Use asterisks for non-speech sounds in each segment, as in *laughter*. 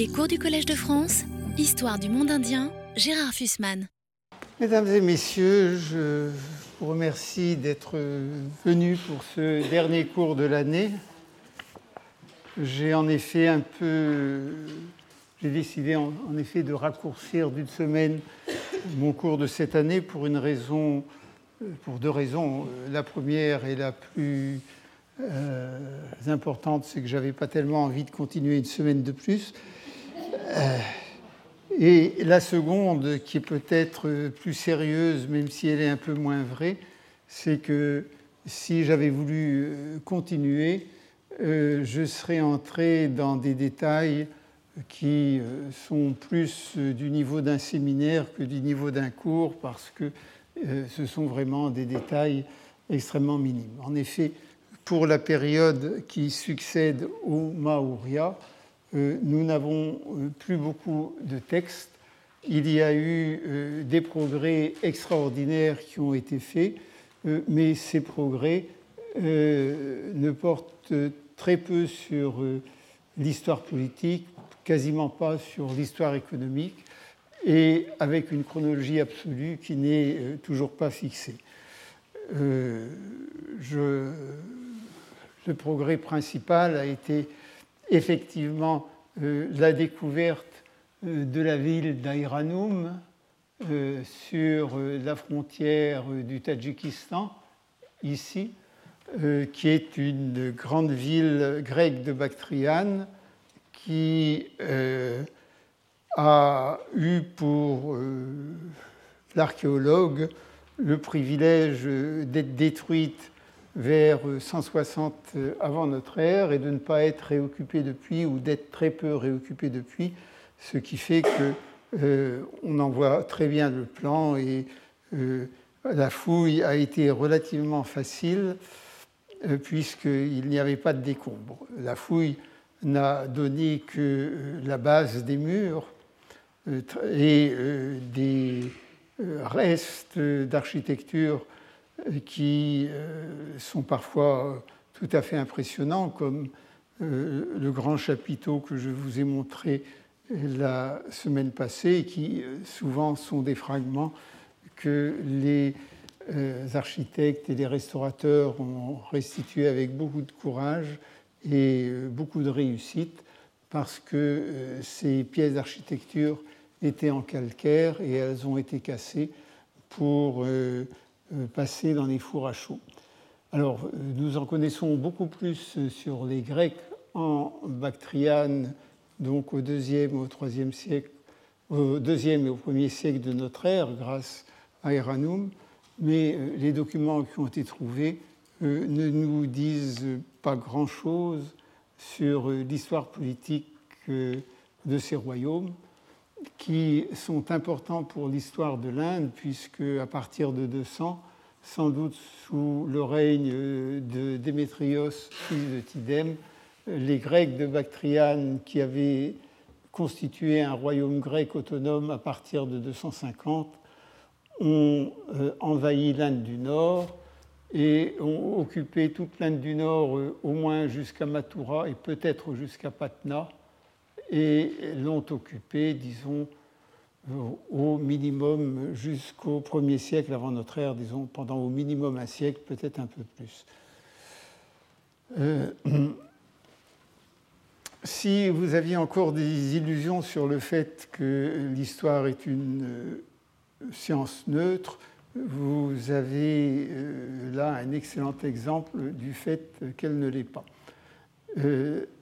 Les cours du Collège de France, Histoire du monde indien, Gérard Fussman. Mesdames et messieurs, je vous remercie d'être venus pour ce dernier cours de l'année. J'ai en effet un peu. J'ai décidé en, effet de raccourcir d'une semaine mon cours de cette année pour une raison, pour deux raisons. La première et la plus euh, importante, c'est que j'avais pas tellement envie de continuer une semaine de plus. Euh, et la seconde, qui est peut-être plus sérieuse, même si elle est un peu moins vraie, c'est que si j'avais voulu euh, continuer, je serais entré dans des détails qui sont plus du niveau d'un séminaire que du niveau d'un cours, parce que ce sont vraiment des détails extrêmement minimes. En effet, pour la période qui succède au Maurya, euh, nous n'avons euh, plus beaucoup de textes. Il y a eu euh, des progrès extraordinaires qui ont été faits, mais ces progrès ne portent très peu sur l'histoire politique, quasiment pas sur l'histoire économique, et avec une chronologie absolue qui n'est toujours pas fixée. Le progrès principal a été effectivement euh, la découverte euh, de la ville d'Aïranoum euh, sur la frontière du Tadjikistan, ici, qui est une grande ville grecque de Bactriane qui a eu pour l'archéologue le privilège d'être détruite vers 160 euh, avant notre ère et de ne pas être réoccupé depuis ou d'être très peu réoccupé depuis, ce qui fait que euh, on en voit très bien le plan et euh, la fouille a été relativement facile puisqu'il n'y avait pas de décombres. La fouille n'a donné que la base des murs et des restes d'architecture qui euh, sont parfois tout à fait impressionnants, comme euh, le grand chapiteau que je vous ai montré la semaine passée, qui euh, souvent sont des fragments que les architectes et les restaurateurs ont restitués avec beaucoup de courage et beaucoup de réussite, parce que ces pièces d'architecture étaient en calcaire et elles ont été cassées pour euh, passé dans les fours à chaud. Alors, euh, nous en connaissons beaucoup plus sur les Grecs en Bactriane, donc au deuxième au troisième siècle, au deuxième et au premier siècle de notre ère, grâce à Eranum, mais euh, les documents qui ont été trouvés ne nous disent pas grand-chose sur l'histoire politique de ces royaumes qui sont importants pour l'histoire de l'Inde, puisque à partir de 200, sans doute sous le règne de Démétrios, fils de Tidème, les Grecs de Bactriane, qui avaient constitué un royaume grec autonome à partir de 250, ont euh, envahi l'Inde du Nord et ont occupé toute l'Inde du Nord, euh, au moins jusqu'à Mathura et peut-être jusqu'à Patna, et l'ont occupé, disons, au minimum jusqu'au premier siècle avant notre ère, disons, pendant au minimum un siècle, peut-être un peu plus. Euh, si vous aviez encore des illusions sur le fait que l'histoire est une euh, science neutre, vous avez euh, là un excellent exemple du fait qu'elle ne l'est pas.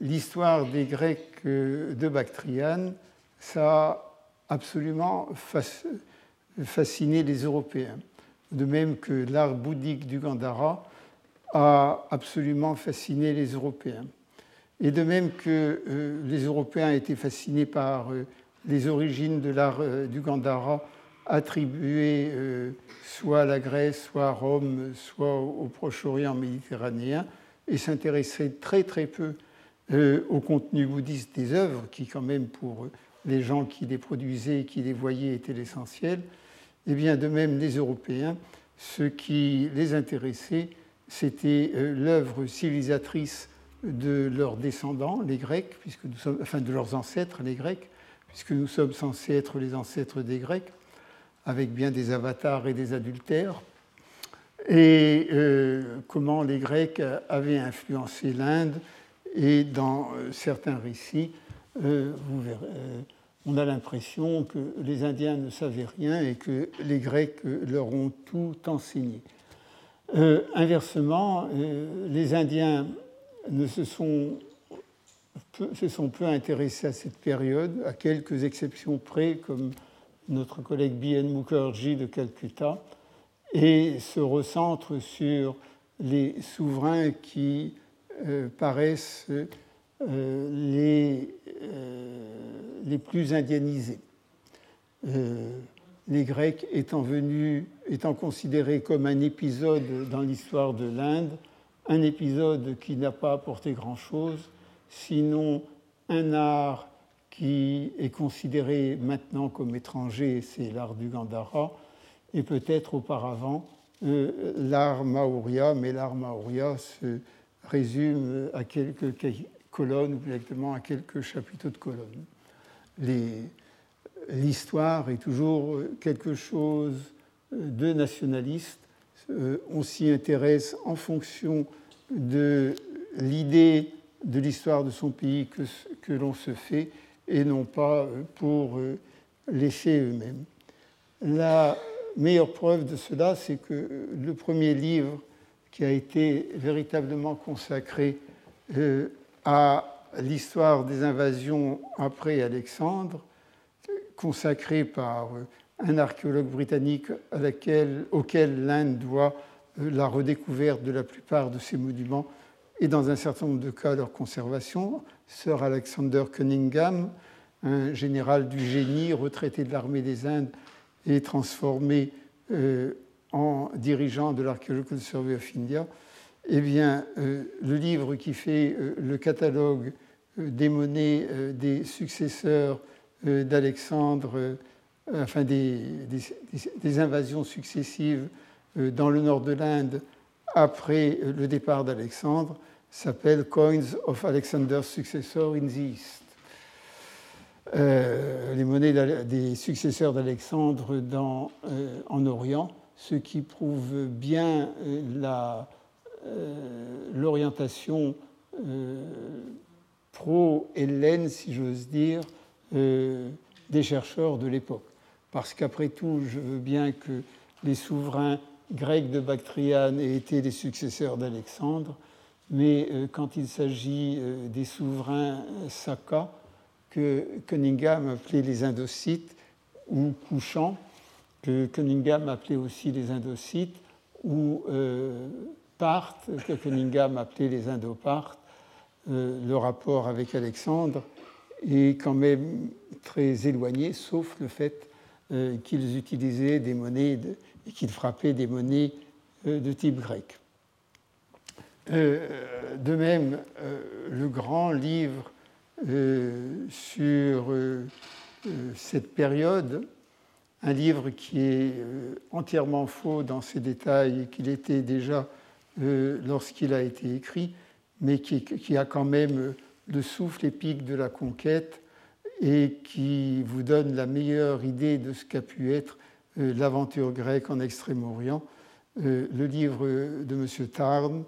L'histoire des Grecs de Bactriane, ça a absolument fasciné les Européens. De même que l'art bouddhique du Gandhara a absolument fasciné les Européens. Et de même que euh, les Européens étaient fascinés par euh, les origines de l'art euh, du Gandhara attribuées soit à la Grèce, soit à Rome, soit au Proche-Orient méditerranéen, et s'intéressaient très très peu au contenu bouddhiste des œuvres, qui quand même pour les gens qui les produisaient et qui les voyaient étaient l'essentiel, eh bien de même les Européens, ce qui les intéressait, c'était euh, l'œuvre civilisatrice de leurs descendants, les Grecs, puisque nous sommes, enfin de leurs ancêtres, les Grecs, puisque nous sommes censés être les ancêtres des Grecs, avec bien des avatars et des adultères, et euh, comment les Grecs avaient influencé l'Inde, et dans euh, certains récits, euh, vous verrez, on a l'impression que les Indiens ne savaient rien et que les Grecs leur ont tout enseigné. inversement, les Indiens ne se sont, peu, se sont peu intéressés à cette période, à quelques exceptions près, comme notre collègue B.N. Mukherjee de Calcutta, et se recentrent sur les souverains qui euh, paraissent euh, les, euh, les, plus indianisés. les Grecs étant venus, étant considérés comme un épisode dans l'histoire de l'Inde, un épisode qui n'a pas apporté grand-chose, sinon un art qui est considéré maintenant comme étranger, c'est l'art du Gandhara, et peut-être auparavant euh, l'art maurya, mais l'art maurya se résume à quelques colonnes, ou directement à quelques chapiteaux de colonnes. L'histoire est toujours quelque chose de nationaliste. Euh, on s'y intéresse en fonction de l'idée de l'histoire de son pays que, l'on se fait et non pas pour euh, faits eux-mêmes. La meilleure preuve de cela, c'est que le premier livre qui a été véritablement consacré euh, à l'histoire des invasions après Alexandre, consacré par un archéologue britannique à laquelle, auquel l'Inde doit la redécouverte de la plupart de ces monuments et dans un certain nombre de cas leur conservation. Sir Alexander Cunningham, un général du génie retraité de l'armée des Indes et transformé euh, en dirigeant de l'Archaeological Survey of India, eh bien, euh, le livre qui fait euh, le catalogue des monnaies des successeurs d'Alexandre, enfin des, des, invasions successives dans le nord de l'Inde après le départ d'Alexandre, s'appelle Coins of Alexander's Successor in the East. Euh, les monnaies des successeurs d'Alexandre euh, en Orient, ce qui prouve bien euh, l'orientation pro-hélène, si j'ose dire, des chercheurs de l'époque. Parce qu'après tout, je veux bien que les souverains grecs de Bactriane aient été les successeurs d'Alexandre, mais quand il s'agit des souverains Saka, que Cunningham appelait les Indocites ou couchants, que Cunningham appelait aussi les Indocites, ou euh, Parthes, que Cunningham appelait les Indopartes. Euh, le rapport avec Alexandre est quand même très éloigné, sauf le fait euh, qu'ils utilisaient des monnaies et qu'ils frappaient des monnaies de type grec. de même, le grand livre euh, sur euh, euh, cette période, un livre qui est entièrement faux dans ses détails et qu'il était déjà lorsqu'il a été écrit, mais qui, a quand même le souffle épique de la conquête et qui vous donne la meilleure idée de ce qu'a pu être l'aventure grecque en Extrême-Orient. Le livre de M. Tarn,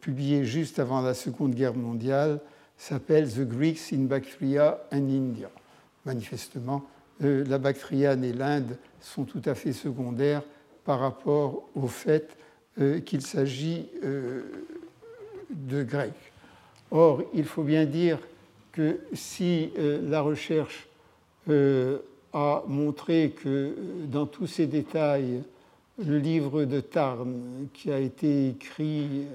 publié juste avant la Seconde Guerre mondiale, s'appelle The Greeks in Bactria and India. Manifestement, euh, la Bactriane et l'Inde sont tout à fait secondaires par rapport au fait euh, qu'il s'agit euh, de Grecs. Or, il faut bien dire que si la recherche a montré que dans tous ces détails, le livre de Tarn, qui a été écrit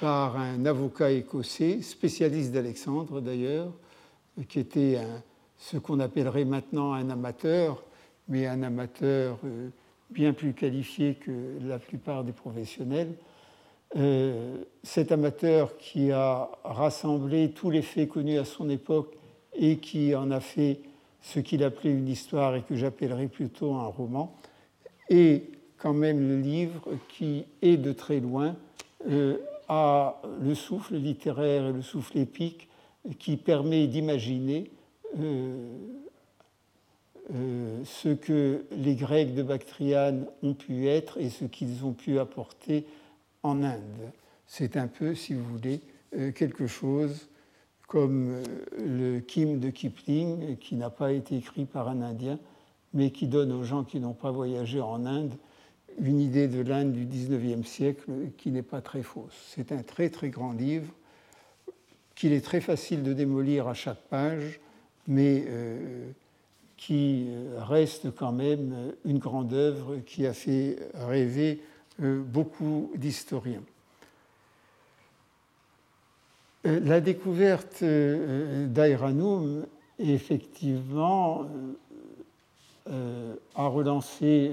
par un avocat écossais, spécialiste d'Alexandre d'ailleurs, qui était ce qu'on appellerait maintenant un amateur, mais un amateur euh, bien plus qualifié que la plupart des professionnels. Euh, cet amateur qui a rassemblé tous les faits connus à son époque et qui en a fait ce qu'il appelait une histoire et que j'appellerais plutôt un roman, et quand même le livre qui est de très loin euh, a le souffle littéraire et le souffle épique qui permet d'imaginer ce que les Grecs de Bactriane ont pu être et ce qu'ils ont pu apporter en Inde. C'est un peu, si vous voulez, quelque chose comme le Kim de Kipling, qui n'a pas été écrit par un Indien, mais qui donne aux gens qui n'ont pas voyagé en Inde une idée de l'Inde du XIXe siècle qui n'est pas très fausse. C'est un très très grand livre qu'il est très facile de démolir à chaque page, mais euh, qui reste quand même une grande œuvre qui a fait rêver euh, beaucoup d'historiens. Euh, la découverte d'Aeranum, effectivement, a relancé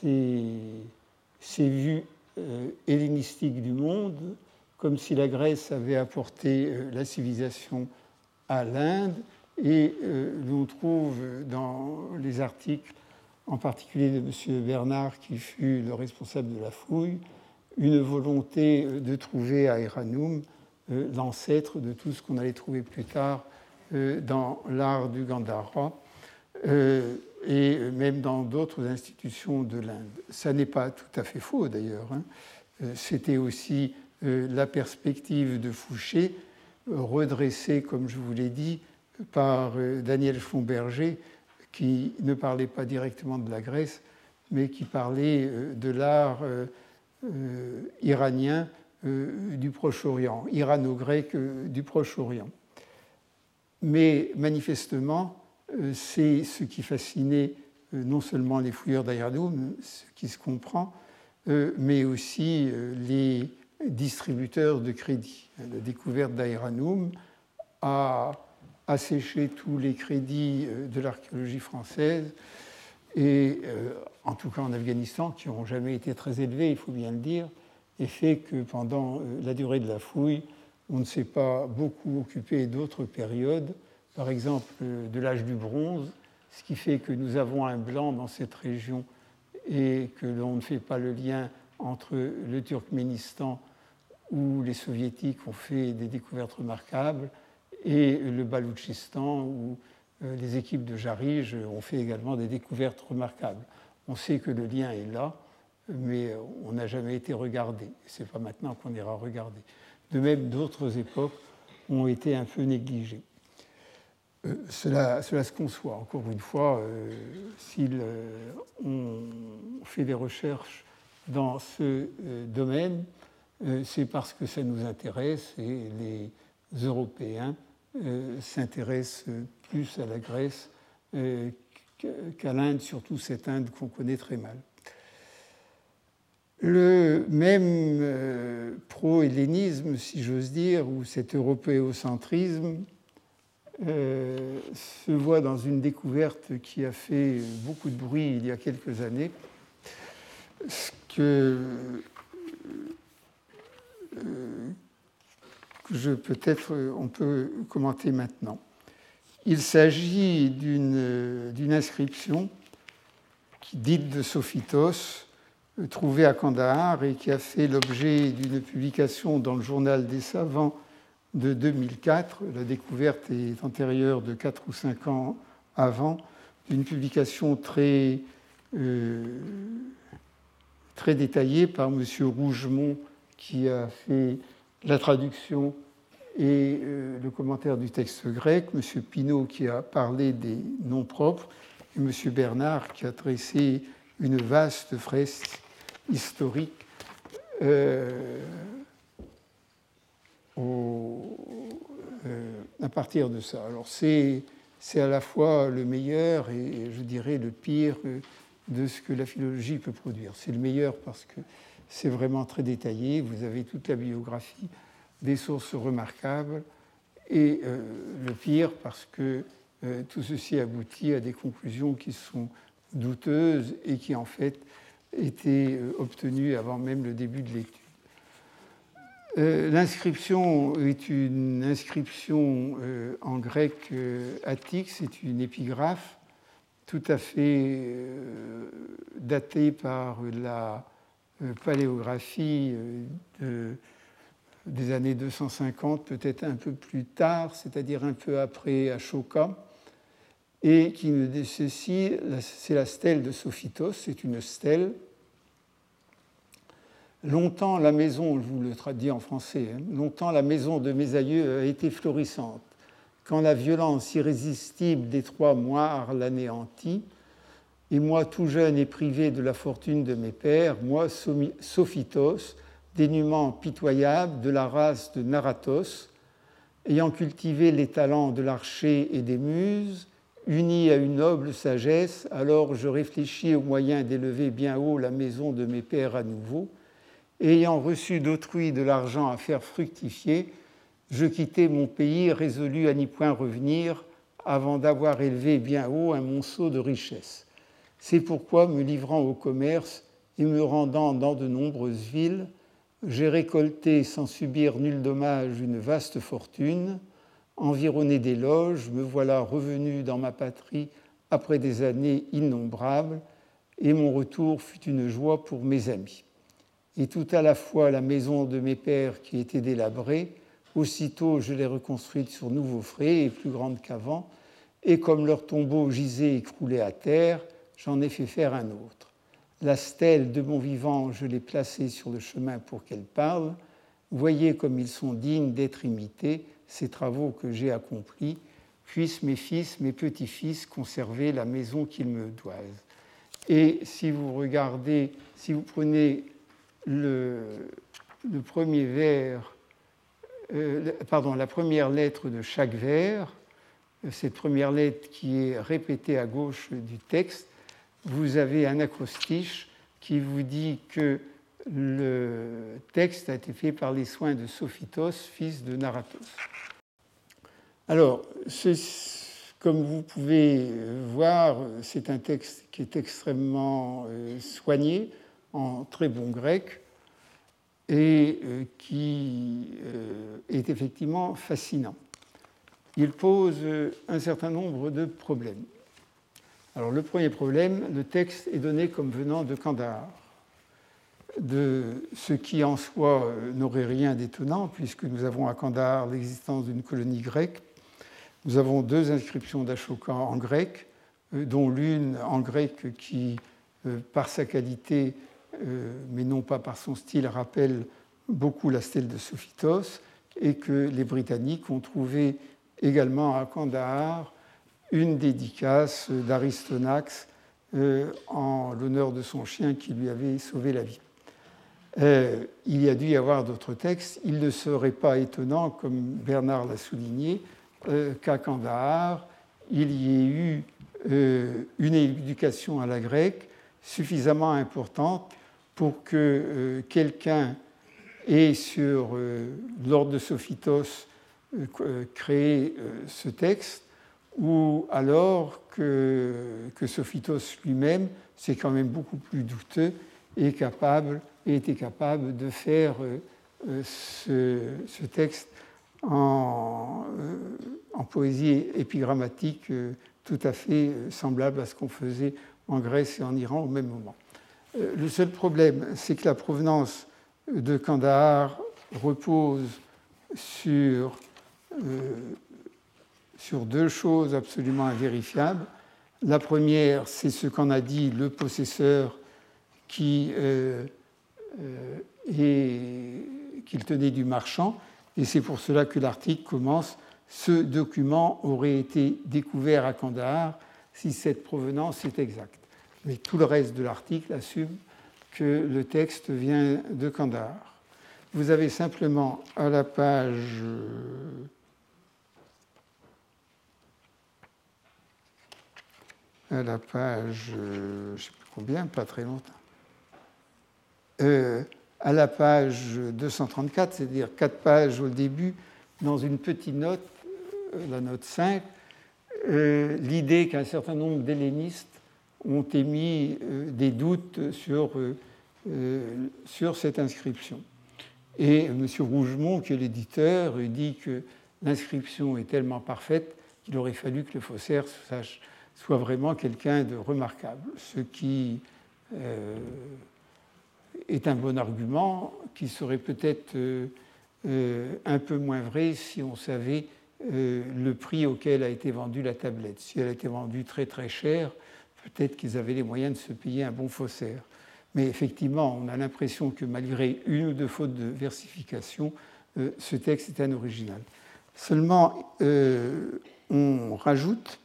ces, vues euh, hellénistiques du monde, comme si la Grèce avait apporté euh, la civilisation à l'Inde. Et euh, l'on trouve dans les articles, en particulier de M. Bernard, qui fut le responsable de la fouille, une volonté de trouver à Eranum l'ancêtre de tout ce qu'on allait trouver plus tard dans l'art du Gandhara et même dans d'autres institutions de l'Inde. Ça n'est pas tout à fait faux d'ailleurs. Hein. Euh, c'était aussi euh, la perspective de Fouché, redressée, comme je vous l'ai dit, par euh, Daniel Schomberger, qui ne parlait pas directement de la Grèce, mais qui parlait de l'art iranien du Proche-Orient, irano-grec du Proche-Orient. Mais manifestement, c'est ce qui fascinait euh, non seulement les fouilleurs d'Ayradoum, ce qui se comprend, euh, mais aussi les distributeurs de crédits. La découverte d'Aéranoum a asséché tous les crédits de l'archéologie française, et en tout cas en Afghanistan, qui n'ont jamais été très élevés, il faut bien le dire, et fait que pendant la durée de la fouille, on ne s'est pas beaucoup occupé d'autres périodes par exemple de l'âge du bronze, ce qui fait que nous avons un blanc dans cette région et que l'on ne fait pas le lien entre le Turkménistan où les soviétiques ont fait des découvertes remarquables et le Baloutchistan où euh, les équipes de Jarij ont fait également des découvertes remarquables. On sait que le lien est là, mais on n'a jamais été regardé. Ce n'est pas maintenant qu'on ira regarder. De même, d'autres époques ont été un peu négligées. Euh, cela, se conçoit. Encore une fois, euh, si euh, on fait des recherches dans ce domaine, c'est parce que ça nous intéresse et les Européens s'intéressent plus à la Grèce qu'à l'Inde, surtout cette Inde qu'on connaît très mal. Le même pro-hellénisme, si j'ose dire, ou cet européocentrisme, euh, se voit dans une découverte qui a fait beaucoup de bruit il y a quelques années, ce que, euh, peut-être on peut commenter maintenant. Il s'agit d'une inscription dite de Sophitos, trouvée à Kandahar et qui a fait l'objet d'une publication dans le journal des savants de 2004. La découverte est antérieure de 4 ou 5 ans avant, d'une publication très, euh, très détaillée par M. Rougemont qui a fait la traduction et euh, le commentaire du texte grec, M. Pinault qui a parlé des noms propres, et M. Bernard qui a tressé une vaste fresque historique euh, euh, à partir de ça. Alors c'est, à la fois le meilleur et je dirais le pire de ce que la philologie peut produire. C'est le meilleur parce que c'est vraiment très détaillé, vous avez toute la biographie, des sources remarquables, et euh, le pire parce que euh, tout ceci aboutit à des conclusions qui sont douteuses et qui en fait étaient obtenues avant même le début de l'étude. Euh, l'inscription est une inscription euh, en grec euh, attique, c'est une épigraphe tout à fait datée par la paléographie des années 250, peut-être un peu plus tard, c'est-à-dire un peu après Ashoka, et qui nous dit ceci, c'est la stèle de Sophitos, c'est une stèle. Longtemps la maison, je vous le traduis en français, hein, longtemps la maison de mes aïeux a été florissante. Quand la violence irrésistible des trois moires l'anéantit, et moi tout jeune et privé de la fortune de mes pères, moi Sophitos, dénuement pitoyable de la race de Naratos, ayant cultivé les talents de l'archer et des muses, uni à une noble sagesse, alors je réfléchis au moyen d'élever bien haut la maison de mes pères à nouveau. Ayant reçu d'autrui de l'argent à faire fructifier, je quittai mon pays résolu à n'y point revenir avant d'avoir élevé bien haut un monceau de richesses. C'est pourquoi, me livrant au commerce et me rendant dans de nombreuses villes, j'ai récolté sans subir nul dommage une vaste fortune, environné d'éloges, me voilà revenu dans ma patrie après des années innombrables, et mon retour fut une joie pour mes amis. Et tout à la fois la maison de mes pères qui était délabrée, aussitôt je l'ai reconstruite sur nouveaux frais et plus grande qu'avant, et comme leur tombeau gisait écroulé à terre, j'en ai fait faire un autre. La stèle de mon vivant, je l'ai placée sur le chemin pour qu'elle parle. Voyez comme ils sont dignes d'être imités, ces travaux que j'ai accomplis, puissent mes fils, mes petits-fils conserver la maison qu'ils me doivent. Et si vous regardez, si vous prenez le, premier vers, euh, pardon, la première lettre de chaque vers, cette première lettre qui est répétée à gauche du texte, vous avez un acrostiche qui vous dit que le texte a été fait par les soins de Sophitos, fils de Naratos. Alors, comme vous pouvez voir, c'est un texte qui est extrêmement euh, soigné, en très bon grec, et euh, qui euh, est effectivement fascinant. Il pose un certain nombre de problèmes. Alors, le premier problème, le texte est donné comme venant de Kandahar de ce qui en soi euh, n'aurait rien d'étonnant, puisque nous avons à Kandahar l'existence d'une colonie grecque. Nous avons deux inscriptions d'Ashoka en grec, euh, dont l'une en grec qui, euh, par sa qualité, mais non pas par son style, rappelle beaucoup la stèle de Sophitos, et que les Britanniques ont trouvé également à Kandahar une dédicace d'Aristonax en l'honneur de son chien qui lui avait sauvé la vie. Euh, il y a dû y avoir d'autres textes. Il ne serait pas étonnant, comme Bernard l'a souligné, euh, qu'à Kandahar, il y ait eu euh, une éducation à la grecque suffisamment importante pour que quelqu'un ait, sur l'ordre de Sophitos, créé ce texte, ou alors que, que Sophitos lui-même, c'est quand même beaucoup plus douteux, est capable était capable de faire euh, euh, ce, texte euh, en, poésie épigrammatique tout à fait semblable à ce qu'on faisait en Grèce et en Iran au même moment. Le seul problème, c'est que la provenance de Kandahar repose sur, sur deux choses absolument invérifiables. La première, c'est ce qu'en a dit le possesseur qui euh, et qu'il tenait du marchand. Et c'est pour cela que l'article commence Ce document aurait été découvert à Kandahar si cette provenance est exacte. Mais tout le reste de l'article assume que le texte vient de Kandahar. Vous avez simplement à la page à la page, je ne sais plus combien, pas très longtemps. Euh, à la page 234, c'est-à-dire quatre pages au début, dans une petite note, euh, la note 5, euh, l'idée qu'un certain nombre d'hellénistes ont émis des doutes sur, sur cette inscription. Et M. Rougemont, qui est l'éditeur, dit que l'inscription est tellement parfaite qu'il aurait fallu que le faussaire soit vraiment quelqu'un de remarquable, ce qui est un bon argument qui serait peut-être un peu moins vrai si on savait le prix auquel a été vendue la tablette. Si elle a été vendue très très cher, peut-être qu'ils avaient les moyens de se payer un bon faussaire. Mais effectivement, on a l'impression que malgré une ou deux fautes de versification, euh, ce texte est un original. Seulement, euh, on rajoute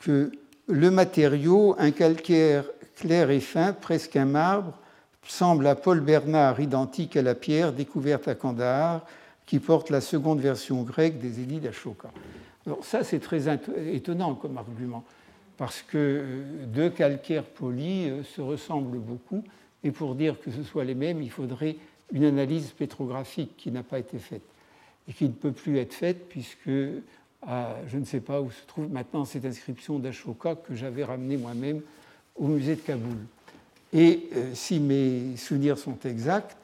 que le matériau, un calcaire clair et fin, presque un marbre, semble à Paul Bernard identique à la pierre découverte à Kandahar, qui porte la seconde version grecque des édits d'Ashoka. Alors ça, c'est très étonnant comme argument, parce que euh, deux calcaires polis euh, se ressemblent beaucoup, et pour dire que ce soit les mêmes, il faudrait une analyse pétrographique qui n'a pas été faite, et qui ne peut plus être faite, puisque je ne sais pas où se trouve maintenant cette inscription d'Ashoka que j'avais ramenée moi-même au musée de Kaboul. Et euh, si mes souvenirs sont exacts,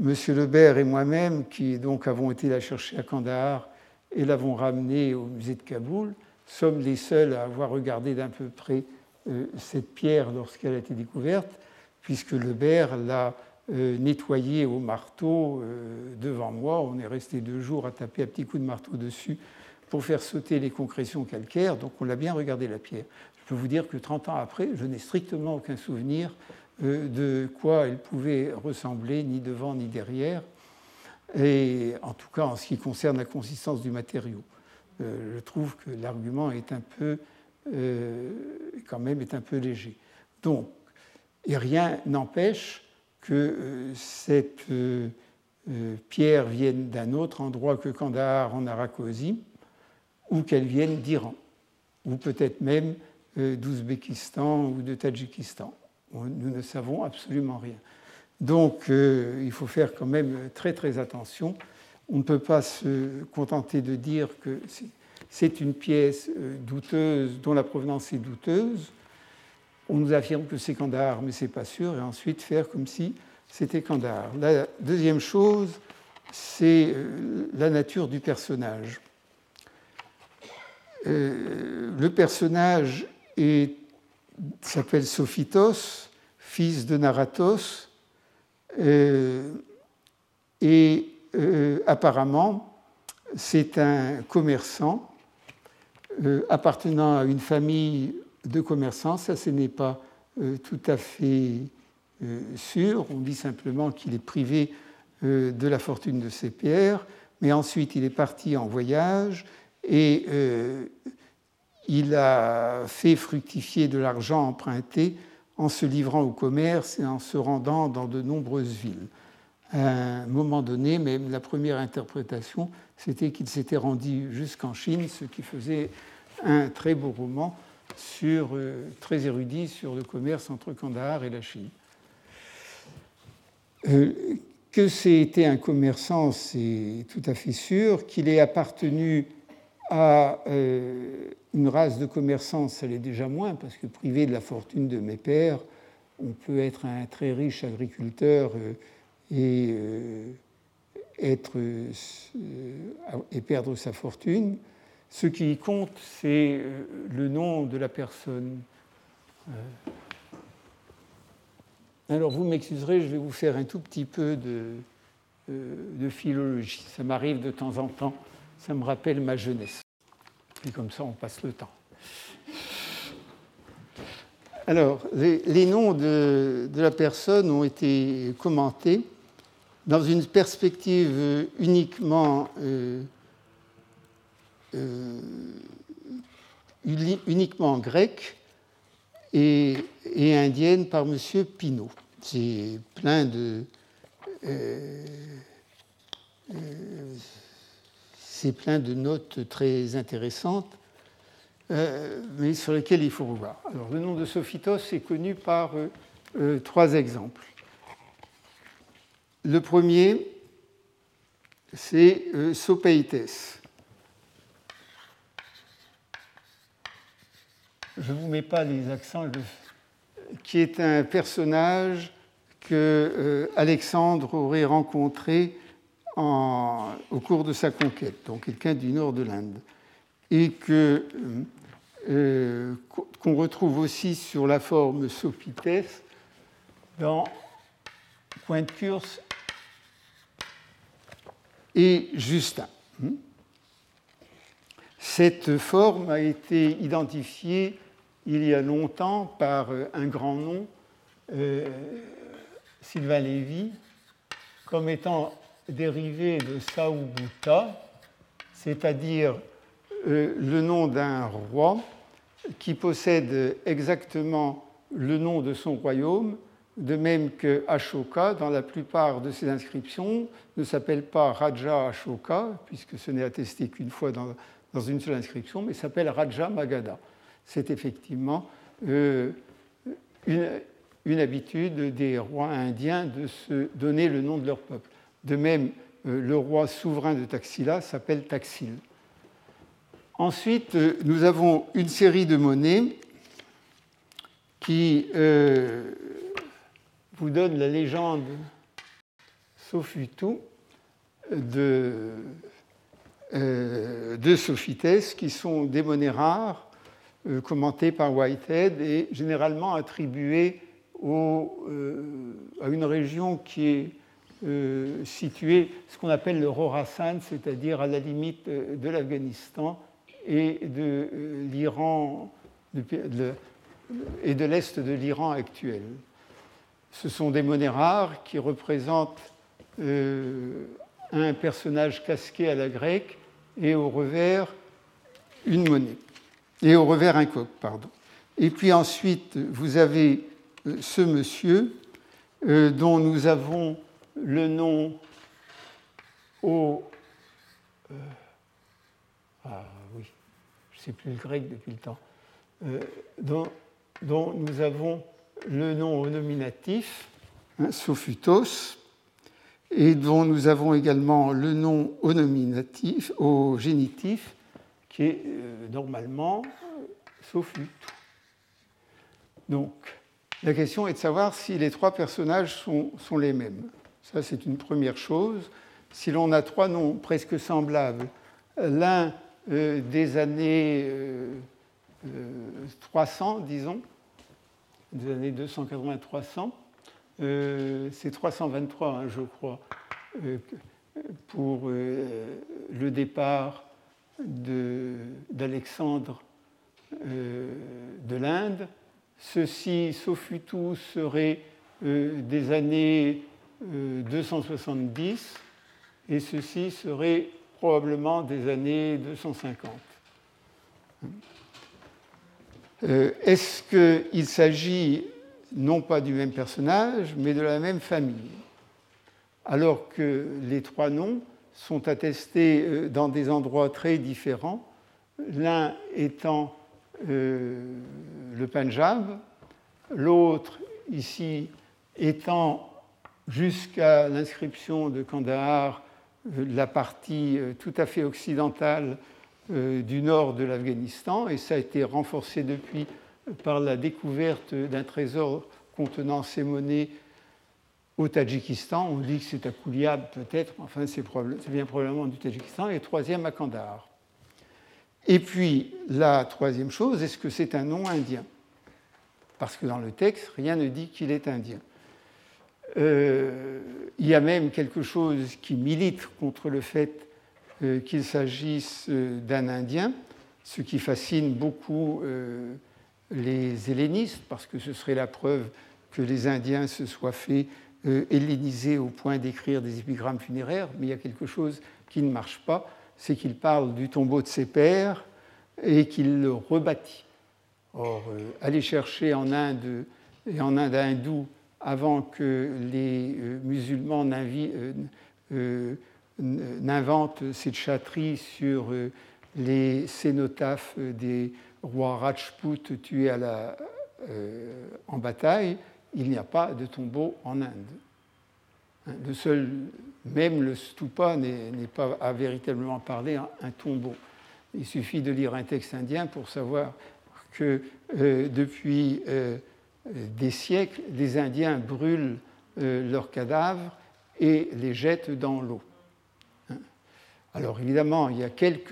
M. Lebert et moi-même, qui donc avons été la chercher à Kandahar et l'avons ramené au musée de Kaboul, sommes les seuls à avoir regardé d'un peu près euh, cette pierre lorsqu'elle a été découverte, puisque le Lebert l'a euh, nettoyée au marteau euh, devant moi. On est resté deux jours à taper un petit coup de marteau dessus pour faire sauter les concrétions calcaires, donc on l'a bien regardé la pierre. Je peux vous dire que 30 ans après, je n'ai strictement aucun souvenir de quoi elle pouvait ressembler, ni devant ni derrière et en tout cas en ce qui concerne la consistance du matériau. Euh, je trouve que l'argument est un peu, euh, quand même, est un peu léger. Donc, et rien n'empêche que euh, cette pierre vienne d'un autre endroit que Kandahar en Arakosi, ou qu'elle vienne d'Iran, ou peut-être même d'Ouzbékistan ou de Tadjikistan. Nous ne savons absolument rien. Donc euh, il faut faire quand même très très attention. On ne peut pas se contenter de dire que c'est une pièce euh, douteuse dont la provenance est douteuse. On nous affirme que c'est Kandahar, mais ce n'est pas sûr, et ensuite faire comme si c'était Kandahar. La deuxième chose, c'est euh, la nature du personnage. le personnage s'appelle Sophitos, fils de Naratos, et euh, apparemment, c'est un commerçant euh, appartenant à une famille de commerçants. Ça, ce n'est pas tout à fait sûr. On dit simplement qu'il est privé de la fortune de ses pères, mais ensuite il est parti en voyage et il a fait fructifier de l'argent emprunté en se livrant au commerce et en se rendant dans de nombreuses villes. À un moment donné, même la première interprétation, c'était qu'il s'était rendu jusqu'en Chine, ce qui faisait un très beau roman sur, euh, très érudit sur le commerce entre Kandahar et la Chine. Euh, que c'était un commerçant, c'est tout à fait sûr. Qu'il ait appartenu à euh, une race de commerçants, ça l'est déjà moins, parce que privé de la fortune de mes pères, on peut être un très riche agriculteur euh, et, euh, être, et perdre sa fortune. Ce qui compte, c'est le nom de la personne. Alors vous m'excuserez, je vais vous faire un tout petit peu de philologie. Ça m'arrive de temps en temps ça me rappelle ma jeunesse. Et comme ça, on passe le temps. Alors, les, noms de, la personne ont été commentés dans une perspective uniquement, euh, euh, grecque et, indienne par M. Pinault. C'est plein de. Euh, c'est plein de notes très intéressantes, euh, mais sur lesquelles il faut revoir. Alors, le nom de Sophitos est connu par euh, euh, trois exemples. Le premier, c'est Sopeites. Je ne vous mets pas les accents, qui est un personnage que Alexandre aurait rencontré au cours de sa conquête, donc quelqu'un du nord de l'Inde, et que qu'on retrouve aussi sur la forme Sophites dans Pointe et Justin. Cette forme a été identifiée il y a longtemps par un grand nom, euh, Sylvain Lévy, comme étant dérivé de Saoubuta, c'est-à-dire euh, le nom d'un roi qui possède exactement le nom de son royaume, de même que Ashoka, dans la plupart de ses inscriptions, ne s'appelle pas Raja Ashoka, puisque ce n'est attesté qu'une fois dans, dans une seule inscription, mais s'appelle Raja Magadha. C'est effectivement euh, une, habitude des rois indiens de se donner le nom de leur peuple. De même, euh, le roi souverain de Taxila s'appelle Taxil. Ensuite, euh, nous avons une série de monnaies qui vous donne la légende Sofutu de euh, de Sophites, qui sont des monnaies rares, euh, commentées par Whitehead et généralement attribuées euh, à une région qui est située, ce qu'on appelle le Khorasan, c'est-à-dire à la limite de l'Afghanistan et de l'Iran et de l'est de l'Iran actuel. Ce sont des monnaies rares qui représentent un personnage casqué à la grecque et au revers une monnaie. Et au revers un coq, pardon. Et puis ensuite, vous avez euh, ce monsieur euh, dont nous avons le nom au. Euh, ah oui, je ne sais plus le grec depuis le temps. dont, dont, nous avons le nom au nominatif, hein, Sophutos, et dont nous avons également le nom au nominatif, au génitif, qui est euh, normalement Sophut. Donc, la question est de savoir si les trois personnages sont les mêmes. Ça, c'est une première chose. Si l'on a trois noms presque semblables, l'un euh, des années 300, euh, disons, des années 280-300, euh, c'est 323, hein, je crois, euh, pour euh, le départ d'Alexandre de, l'Inde. Ceci, Sofutu, serait des années 270 et ceci serait probablement des années 250. Est-ce qu'il s'agit non pas du même personnage, mais de la même famille? Alors que les trois noms sont attestés euh, dans des endroits très différents, l'un étant euh, le Punjab, l'autre ici étant jusqu'à l'inscription de Kandahar euh, la partie tout à fait occidentale du nord de l'Afghanistan, et ça a été renforcé depuis par la découverte d'un trésor contenant ces monnaies au Tadjikistan. On dit que c'est à Kouliab peut-être, enfin c'est bien probablement du Tadjikistan, et troisième à Kandahar. Et puis la troisième chose, est-ce que c'est un nom indien? Parce que dans le texte, rien ne dit qu'il est indien. Euh, il y a même quelque chose qui milite contre le fait euh, qu'il s'agisse euh, d'un Indien, ce qui fascine beaucoup les hellénistes, parce que ce serait la preuve que les Indiens se soient fait helléniser au point d'écrire des épigrammes funéraires, mais il y a quelque chose qui ne marche pas, c'est qu'il parle du tombeau de ses pères et qu'il le rebâtit. Or, aller chercher en Inde et en Inde hindoue avant que les euh, musulmans n'inventent cette chatterie sur les cénotaphes des roi Rajput tué euh, en bataille, il n'y a pas de tombeau en Inde. Hein, le seul, même le stupa n'est pas à véritablement parler un, tombeau. Il suffit de lire un texte indien pour savoir que euh, depuis euh, des siècles, les Indiens brûlent leurs cadavres et les jettent dans l'eau. Hein. Alors évidemment, il y a quelques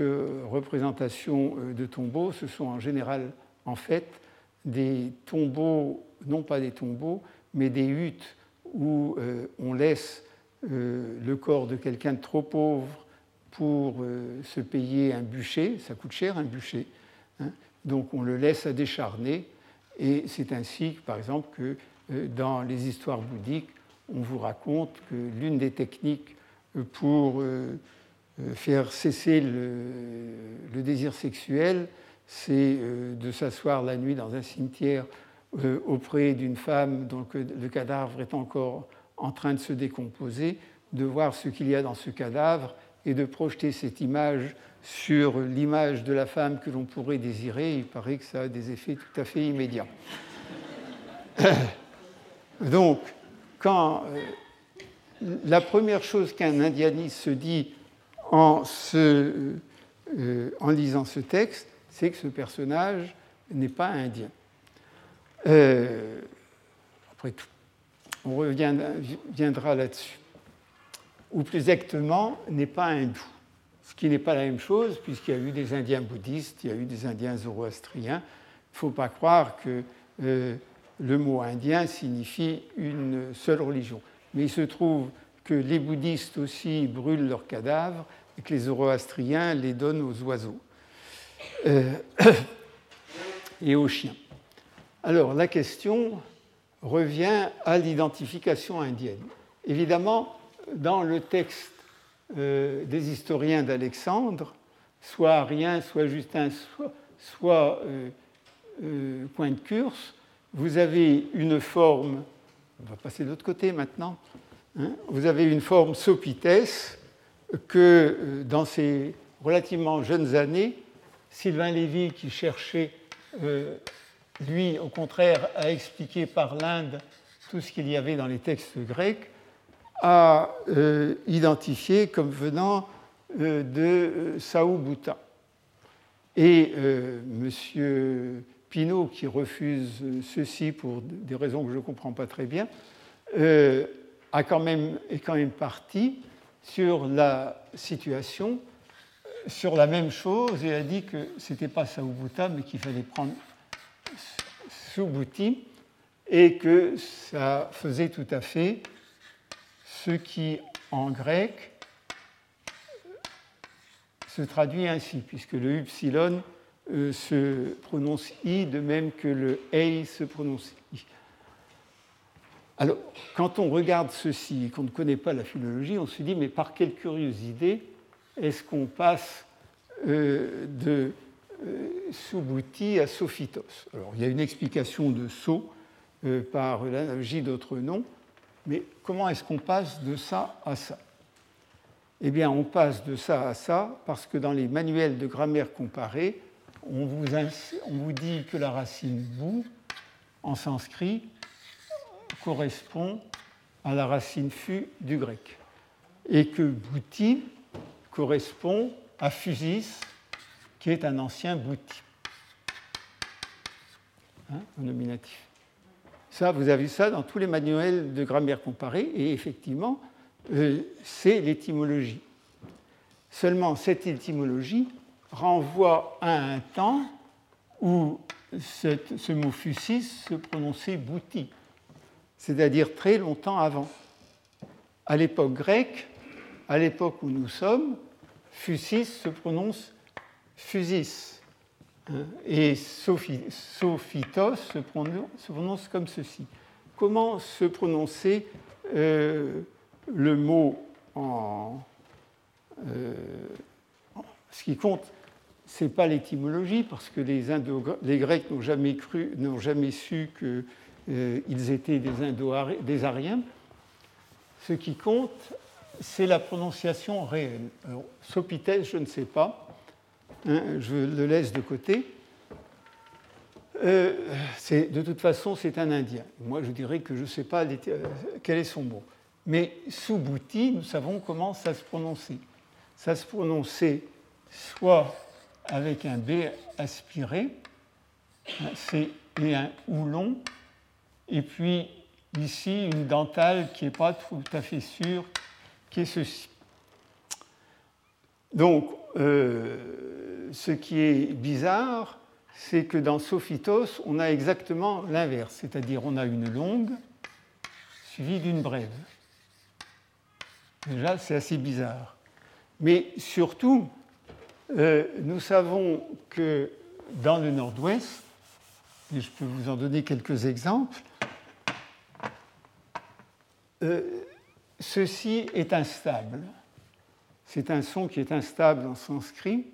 représentations euh, de tombeaux. Ce sont en général, en fait, des tombeaux, non pas des tombeaux, mais des huttes où euh, on laisse euh, le corps de quelqu'un de trop pauvre pour se payer un bûcher. Ça coûte cher un bûcher. Hein. Donc on le laisse à décharner. Et c'est ainsi, par exemple, que dans les histoires bouddhiques, on vous raconte que l'une des techniques pour euh, faire cesser le, désir sexuel, c'est euh, de s'asseoir la nuit dans un cimetière euh, auprès d'une femme dont le cadavre est encore en train de se décomposer, de voir ce qu'il y a dans ce cadavre et de projeter cette image sur l'image de la femme que l'on pourrait désirer. Il paraît que ça a des effets tout à fait immédiats. *coughs* Donc, quand la première chose qu'un indianiste se dit en, euh, en lisant ce texte, c'est que ce personnage n'est pas indien. Euh, après tout, on reviendra là-dessus. Ou plus exactement, n'est pas hindou. Ce qui n'est pas la même chose, puisqu'il y a eu des Indiens bouddhistes, il y a eu des Indiens zoroastriens. Il ne faut pas croire que euh, le mot indien signifie une seule religion. Mais il se trouve que les bouddhistes aussi brûlent leurs cadavres et que les zoroastriens les donnent aux oiseaux euh, *coughs* et aux chiens. Alors la question revient à l'identification indienne. Évidemment, dans le texte euh, des historiens d'Alexandre, soit Arien, soit Justin, soit, soit euh, Point de Curse, vous avez une forme, on va passer de l'autre côté maintenant, Hein, vous avez une forme sopites que euh, dans ses relativement jeunes années, Sylvain Lévy, qui cherchait, euh, lui, au contraire, à expliquer par l'Inde tout ce qu'il y avait dans les textes grecs, a euh, identifié comme venant de Saoubouta. Et M. Pinault, qui refuse ceci pour des raisons que je ne comprends pas très bien, a quand même, est quand même parti sur la situation, sur la même chose, et a dit que ce n'était pas Saoubuta, mais qu'il fallait prendre Subouti, et que ça faisait tout à fait ce qui, en grec, se traduit ainsi, puisque le upsilon euh, se prononce i, de même que le ei se prononce i. Alors, quand on regarde ceci et qu'on ne connaît pas la philologie, on se dit, mais par quelle curieuse idée est-ce qu'on passe euh, de euh, Subouti à Sophitos? Alors, il y a une explication de So par l'analogie d'autres noms, mais comment est-ce qu'on passe de ça à ça? Eh bien, on passe de ça à ça parce que dans les manuels de grammaire comparée, on vous, dit que la racine bou en sanskrit correspond à la racine fu du grec et que bouti correspond à fusis, qui est un ancien bouti, hein, nominatif. Vous avez ça dans tous les manuels de grammaire comparée, et effectivement, euh, c'est l'étymologie. Seulement, cette étymologie renvoie à un temps où ce mot fusis se prononçait bouti c'est-à-dire très longtemps avant. À l'époque grecque, à l'époque où nous sommes, fusis se prononce fusis. Hein, et sophitos se prononce, comme ceci. Comment se prononcer euh, le mot en. Euh, ce qui compte, ce n'est pas l'étymologie, parce que les, les Grecs n'ont jamais, jamais su que euh, ils étaient des, Indo des Ariens. Ce qui compte, c'est la prononciation réelle. Alors, je ne sais pas, hein, je le laisse de côté. Euh, de toute façon, c'est un Indien. Moi, je dirais que je ne sais pas euh, quel est son mot. Mais Subhuti, nous savons comment ça se prononçait. Ça se prononçait soit avec un B aspiré, c'est et un oulon et puis ici, une dentale qui n'est pas tout à fait sûre, qui est ceci. Donc, ce qui est bizarre, c'est que dans Sophitos, on a exactement l'inverse, c'est-à-dire on a une longue suivie d'une brève. Déjà, c'est assez bizarre. Mais surtout, euh, nous savons que dans le nord-ouest, et je peux vous en donner quelques exemples, euh, ceci est instable. C'est un son qui est instable en sanskrit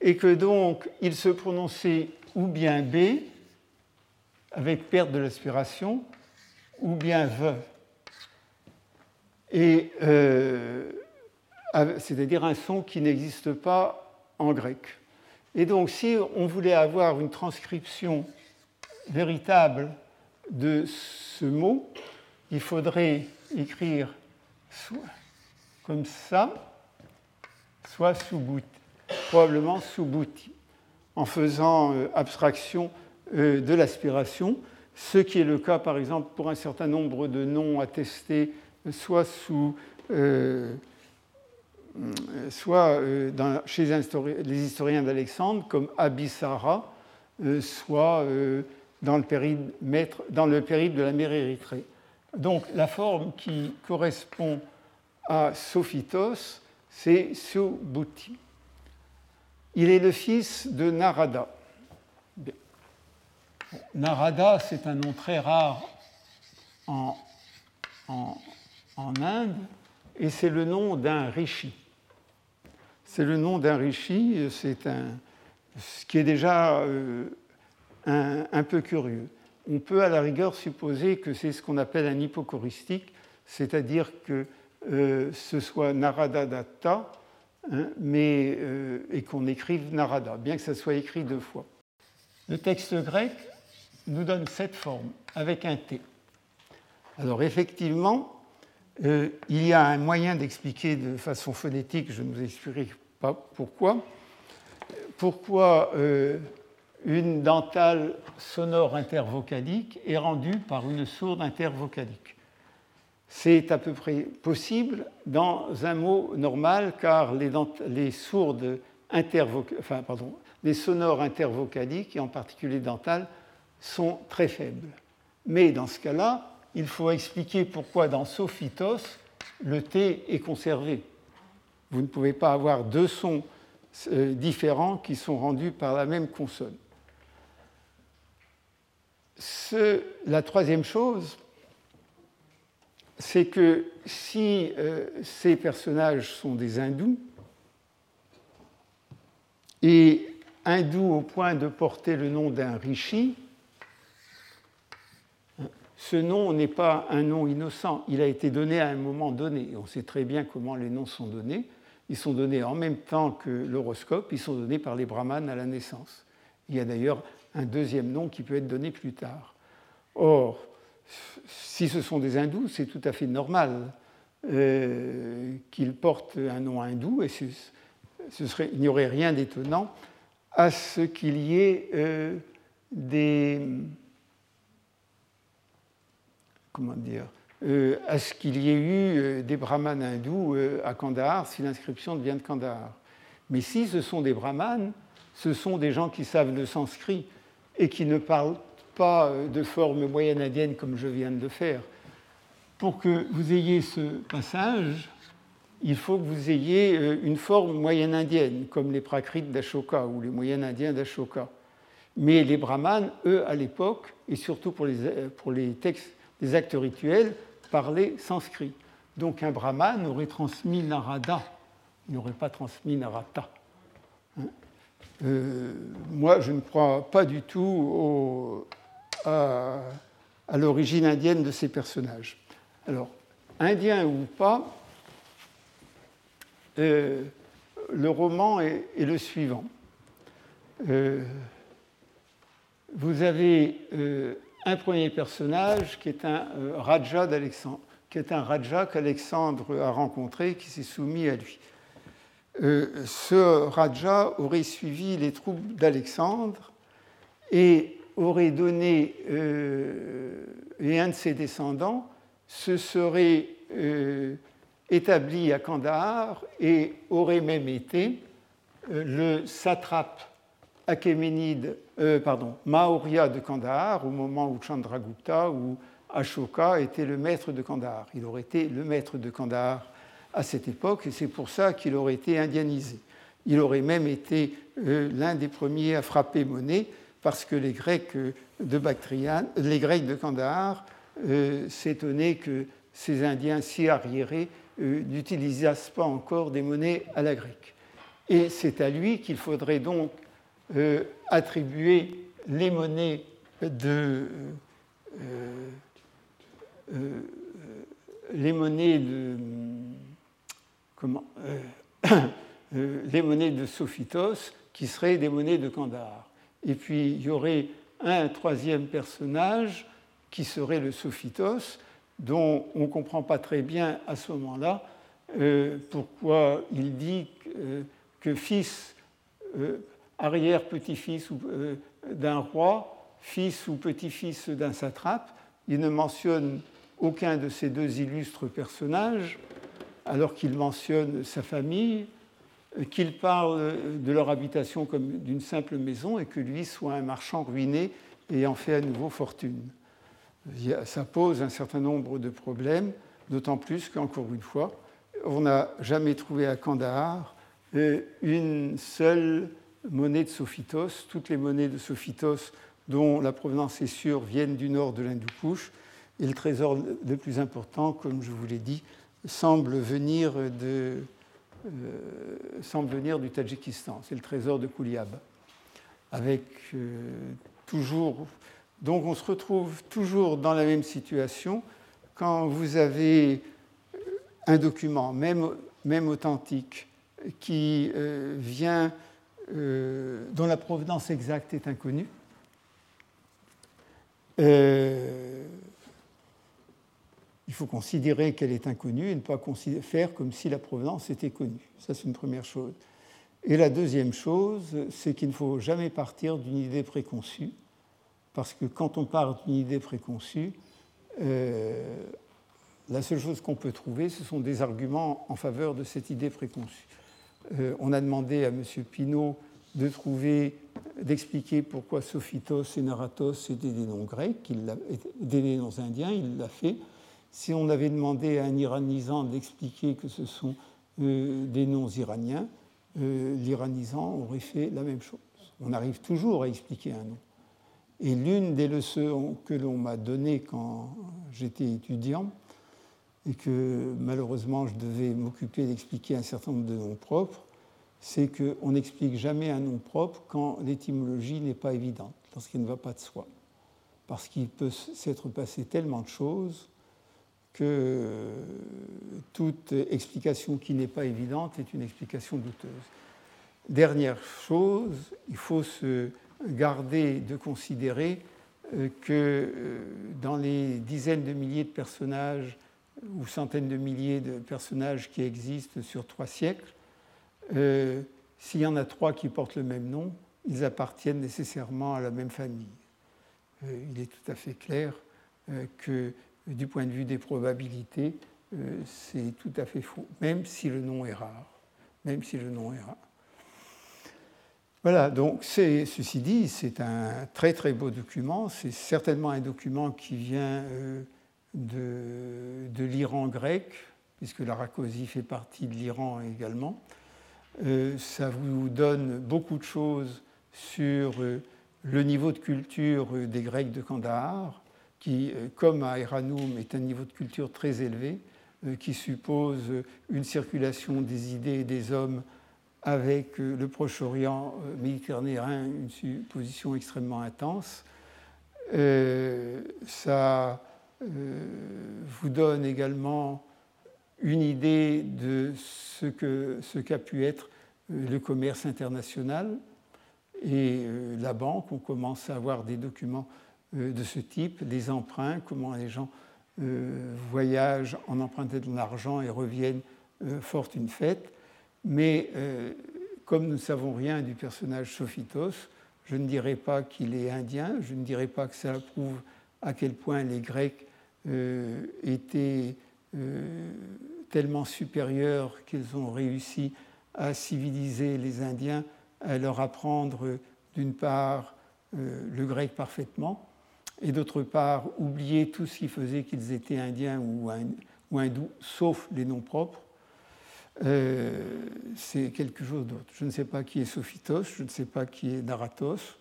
et que donc il se prononçait ou bien B avec perte de l'aspiration, ou bien V. Et euh, c'est-à-dire un son qui n'existe pas en grec. Et donc, si on voulait avoir une transcription véritable de ce mot, il faudrait écrire comme ça, soit sous probablement sous bouti, en faisant euh, abstraction euh, de l'aspiration, ce qui est le cas par exemple pour un certain nombre de noms attestés, soit euh, soit chez les historiens d'Alexandre, comme Abissara, soit dans le, périple, dans le périple de la mer Érythrée. Donc la forme qui correspond à Sophitos, c'est Subhuti. Il est le fils de Narada. Narada, c'est un nom très rare en, Inde, et c'est le nom d'un rishi. C'est le nom d'un rishi, c'est un, ce qui est déjà euh, un, peu curieux. On peut à la rigueur supposer que c'est ce qu'on appelle un hypochoristique, c'est-à-dire que euh, ce soit Narada Datta, Hein, mais, euh, et qu'on écrive Narada, bien que ça soit écrit deux fois. Le texte grec nous donne cette forme, avec un T. Alors effectivement, euh, il y a un moyen d'expliquer de façon phonétique, je ne vous expliquerai pas pourquoi. Pourquoi une dentale sonore intervocalique est rendue par une sourde intervocalique c'est à peu près possible dans un mot normal, car les, sourdes enfin, pardon, les sonores intervocaliques, et en particulier dentales, sont très faibles. Mais dans ce cas-là, il faut expliquer pourquoi dans Sophitos, le T est conservé. Vous ne pouvez pas avoir deux sons euh, différents qui sont rendus par la même consonne. la troisième chose, c'est que si euh, ces personnages sont des hindous, et hindous au point de porter le nom d'un rishi, ce nom n'est pas un nom innocent, il a été donné à un moment donné. On sait très bien comment les noms sont donnés. Ils sont donnés en même temps que l'horoscope, ils sont donnés par les brahmanes à la naissance. Il y a d'ailleurs un deuxième nom qui peut être donné plus tard. Or, si ce sont des hindous, c'est tout à fait normal euh, qu'ils portent un nom hindou et il n'y aurait rien d'étonnant à ce qu'il y ait euh, des. Comment dire euh, à ce qu'il y ait eu des brahmanes hindous à Kandahar si l'inscription vient de Kandahar. Mais si ce sont des brahmanes, ce sont des gens qui savent le sanskrit et qui ne parlent pas euh, de forme moyenne indienne comme je viens de faire. Pour que vous ayez ce passage, il faut que vous ayez euh, une forme moyenne indienne, comme les Prakrites d'Ashoka ou les moyennes indiens d'Ashoka. Mais les brahmanes, eux, à l'époque, et surtout pour les, euh, pour les textes actes rituels, parlaient sanskrit. Donc un brahman aurait transmis Narada, il n'aurait pas transmis Narata. Hein. moi, je ne crois pas du tout au, à, l'origine indienne de ces personnages. Alors, indien ou pas, euh, le roman est, le suivant. Euh, vous avez euh, un premier personnage qui est un Raja d'Alexandre, qui est un Raja qu'Alexandre a rencontré, qui s'est soumis à lui. ce Raja aurait suivi les troupes d'Alexandre et aurait donné, euh, et un de ses descendants se serait euh, établi à Kandahar et aurait même été le satrape achéménide, pardon, Maurya de Kandahar au moment où Chandragupta ou Ashoka était le maître de Kandahar. Il aurait été le maître de Kandahar à cette époque et c'est pour ça qu'il aurait été indianisé. Il aurait même été l'un des premiers à frapper monnaie parce que les Grecs de Bactriane, les Grecs de Kandahar euh, s'étonnaient que ces Indiens si arriérés euh, n'utilisassent pas encore des monnaies à la grecque. Et c'est à lui qu'il faudrait donc euh, attribuer les monnaies de les monnaies de comment *coughs* les monnaies de Sophitos qui seraient des monnaies de Kandahar. Et puis il y aurait un troisième personnage qui serait le Sophitos, dont on ne comprend pas très bien à ce moment-là euh, pourquoi il dit que, fils, euh, arrière-petit-fils d'un roi, fils ou petit-fils d'un satrape, il ne mentionne aucun de ces deux illustres personnages, alors qu'il mentionne sa famille, qu'il parle de leur habitation comme d'une simple maison et que lui soit un marchand ruiné et en fait à nouveau fortune. Ça pose un certain nombre de problèmes, d'autant plus qu'encore une fois, on n'a jamais trouvé à Kandahar euh, une seule monnaie de Sophitos. Toutes les monnaies de Sophitos dont la provenance est sûre viennent du nord de l'Hindoukouche. Et le trésor le plus important, comme je vous l'ai dit, semble venir de, semble venir du Tadjikistan. C'est le trésor de Kouliab. Avec euh, toujours. Donc on se retrouve toujours dans la même situation quand vous avez euh, un document, même, même authentique, qui vient, dont la provenance exacte est inconnue. Il faut considérer qu'elle est inconnue et ne pas faire comme si la provenance était connue. Ça, c'est une première chose. Et la deuxième chose, c'est qu'il ne faut jamais partir d'une idée préconçue, parce que quand on part d'une idée préconçue, euh, la seule chose qu'on peut trouver, ce sont des arguments en faveur de cette idée préconçue. Euh, on a demandé à M. Pinault de trouver, d'expliquer pourquoi Sophitos et Naratos étaient des noms grecs, des noms indiens, il l'a fait. Si on avait demandé à un iranisant d'expliquer que ce sont euh, des noms iraniens, euh, l'iranisant aurait fait la même chose. On arrive toujours à expliquer un nom. Et l'une des leçons que l'on m'a données quand j'étais étudiant, et que malheureusement je devais m'occuper d'expliquer un certain nombre de noms propres, c'est qu'on n'explique jamais un nom propre quand l'étymologie n'est pas évidente, lorsqu'il ne va pas de soi. Parce qu'il peut s'être passé tellement de choses que toute explication qui n'est pas évidente est une explication douteuse. Dernière chose, il faut se garder de considérer euh, que euh, dans les dizaines de milliers de personnages ou centaines de milliers de personnages qui existent sur trois siècles, euh, s'il y en a trois qui portent le même nom, ils appartiennent nécessairement à la même famille. il est tout à fait clair que du point de vue des probabilités, euh, c'est tout à fait faux, même si le nom est rare. Voilà, donc ceci dit, c'est un très très beau document. C'est certainement un document qui vient euh, de, de l'Iran grec, puisque l'Arakosi fait partie de l'Iran également. Euh, ça vous donne beaucoup de choses sur le niveau de culture des Grecs de Kandahar, qui, euh, comme à Eranoum, est un niveau de culture très élevé, euh, qui suppose une circulation des idées et des hommes avec euh, le Proche-Orient méditerranéen, une position extrêmement intense. ça vous donne également une idée de ce qu'a pu être le commerce international et la banque. On commence à avoir des documents de ce type, des emprunts, comment les gens euh, voyagent en empruntant de l'argent et reviennent euh, fort une fête. Mais comme nous ne savons rien du personnage Sophitos, je ne dirais pas qu'il est indien, je ne dirais pas que ça prouve à quel point les Grecs étaient tellement supérieures qu'ils ont réussi à civiliser les Indiens, à leur apprendre d'une part le grec parfaitement, et d'autre part oublier tout ce qui faisait qu'ils étaient indiens ou, hindous, sauf les noms propres, euh, c'est quelque chose d'autre. Je ne sais pas qui est Sophitos, je ne sais pas qui est Naratos.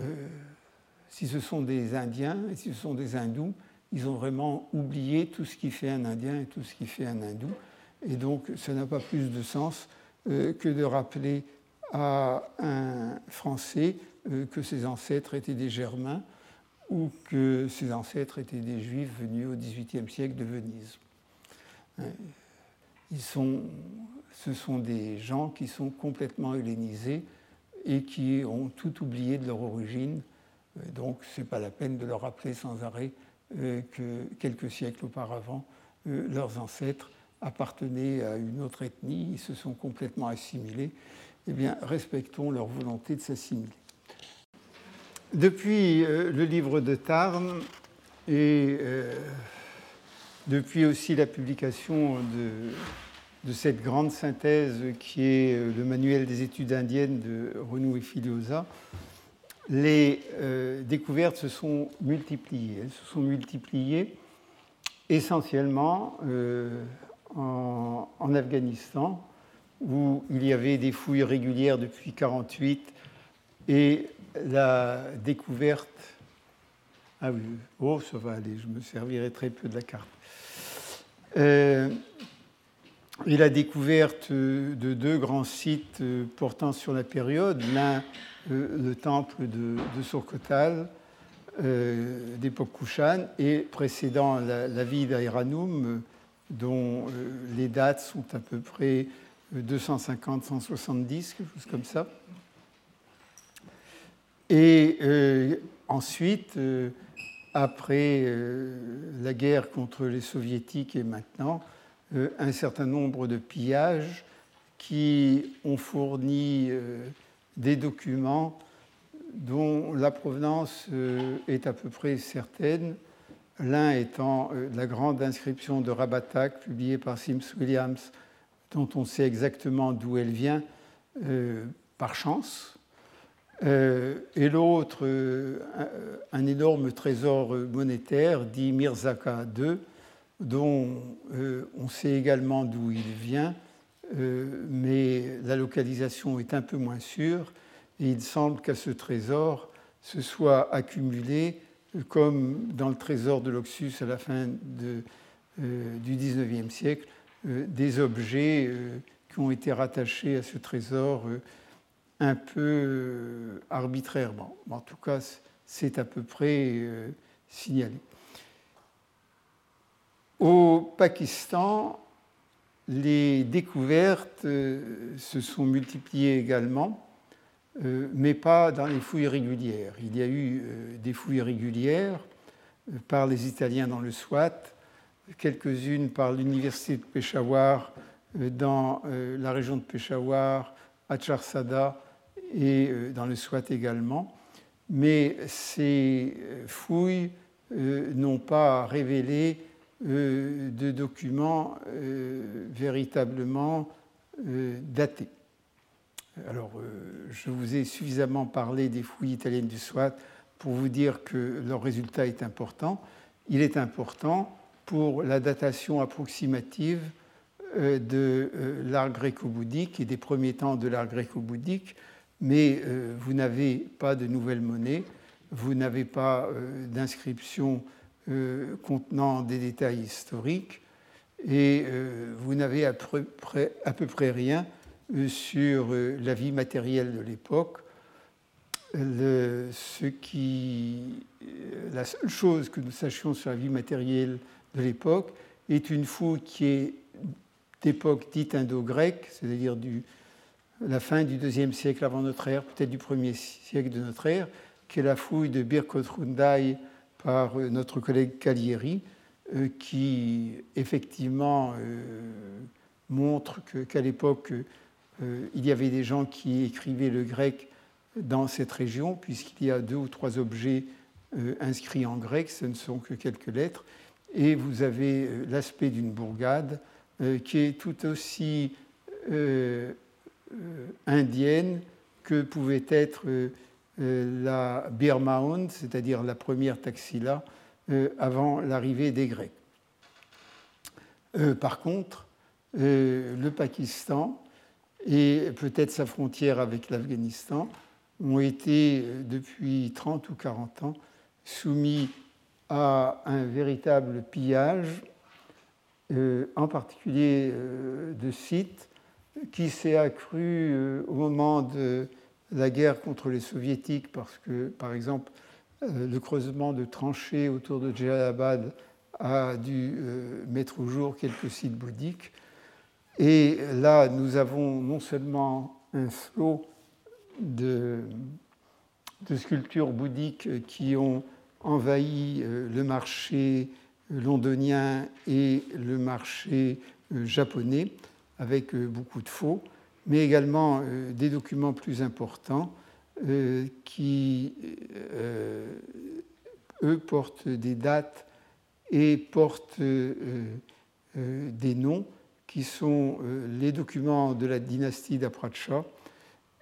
Euh, si ce sont des Indiens et si ce sont des hindous, ils ont vraiment oublié tout ce qui fait un Indien et tout ce qui fait un hindou. Et donc, ça n'a pas plus de sens euh, que de rappeler à un Français que ses ancêtres étaient des Germains ou que ses ancêtres étaient des Juifs venus au XVIIIe siècle de Venise. Ils sont, ce sont des gens qui sont complètement hellénisés et qui ont tout oublié de leur origine. Euh, donc, ce n'est pas la peine de leur rappeler sans arrêt euh, que quelques siècles auparavant, euh, leurs ancêtres appartenaient à une autre ethnie, ils se sont complètement assimilés. Eh bien, respectons leur volonté de s'assimiler. Depuis le livre de Tarn et depuis aussi la publication de, cette grande synthèse qui est euh, le manuel des études indiennes de Renou et Filiosa, les euh, découvertes se sont multipliées. Elles se sont multipliées essentiellement euh, en, en, Afghanistan, où il y avait des fouilles régulières depuis 1948 et la découverte. Ah oui, oh, ça va aller, je me servirai très peu de la carte. Euh, et la découverte de deux grands sites euh, portant sur la période, l'un euh, le temple de, de Surkotal d'époque Kushan et précédant la, vie d'Aïranoum dont les dates sont à peu près 250-170, quelque chose comme ça. Et ensuite, après euh, la guerre contre les soviétiques et maintenant, euh, un certain nombre de pillages qui ont fourni euh, des documents dont la provenance est à peu près certaine, l'un étant la grande inscription de Rabatak publiée par Sims Williams, dont on sait exactement d'où elle vient par chance, euh, et l'autre, euh, un, énorme trésor monétaire dit Mirzaka II, dont euh, on sait également d'où il vient, mais la localisation est un peu moins sûre. Et il semble qu'à ce trésor se soit accumulé, comme dans le trésor de l'Oxus à la fin du XIXe siècle, des objets qui ont été rattachés à ce trésor un peu euh, arbitrairement. En tout cas, c'est à peu près euh, signalé. Au Pakistan, les découvertes euh, se sont multipliées également, mais pas dans les fouilles régulières. Il y a eu des fouilles régulières par les Italiens dans le Swat, quelques-unes par l'université de Peshawar dans la région de Peshawar, à Charsada et euh, dans le Swat également. Mais ces euh, fouilles euh, n'ont pas révélé de documents véritablement datés. Alors, je vous ai suffisamment parlé des fouilles italiennes du Swat pour vous dire que leur résultat est important. Il est important pour la datation approximative de l'art gréco-bouddhique et des premiers temps de l'art gréco-bouddhique mais euh, vous n'avez pas de nouvelle monnaie, vous n'avez pas euh, d'inscription euh, contenant des détails historiques, et vous n'avez à, peu près rien sur la vie matérielle de l'époque. La seule chose que nous sachions sur la vie matérielle de l'époque est une fouille qui est d'époque dite indo-grecque, c'est-à-dire du la fin du deuxième siècle avant notre ère, peut-être du premier siècle de notre ère, qui est la fouille de Birkot par euh, notre collègue Calieri, euh, qui effectivement euh, montre qu'à l'époque, il y avait des gens qui écrivaient le grec dans cette région, puisqu'il y a deux ou trois objets inscrits en grec, ce ne sont que quelques lettres, et vous avez l'aspect d'une bourgade qui est tout aussi indienne que pouvait être la Birmaound, c'est-à-dire la première taxila avant l'arrivée des Grecs. par contre, le Pakistan et peut-être sa frontière avec l'Afghanistan ont été depuis 30 ou 40 ans soumis à un véritable pillage, euh, en particulier euh, de sites, qui s'est accru euh, au moment de la guerre contre les soviétiques, parce que, par exemple, le creusement de tranchées autour de Jalalabad a dû mettre au jour quelques sites bouddhiques. Et là, nous avons non seulement un flot de, de sculptures bouddhiques qui ont envahi euh, le marché londonien et le marché euh, japonais avec euh, beaucoup de faux, mais également des documents plus importants qui, eux, portent des dates et portent des noms qui sont les documents de la dynastie d'Apracha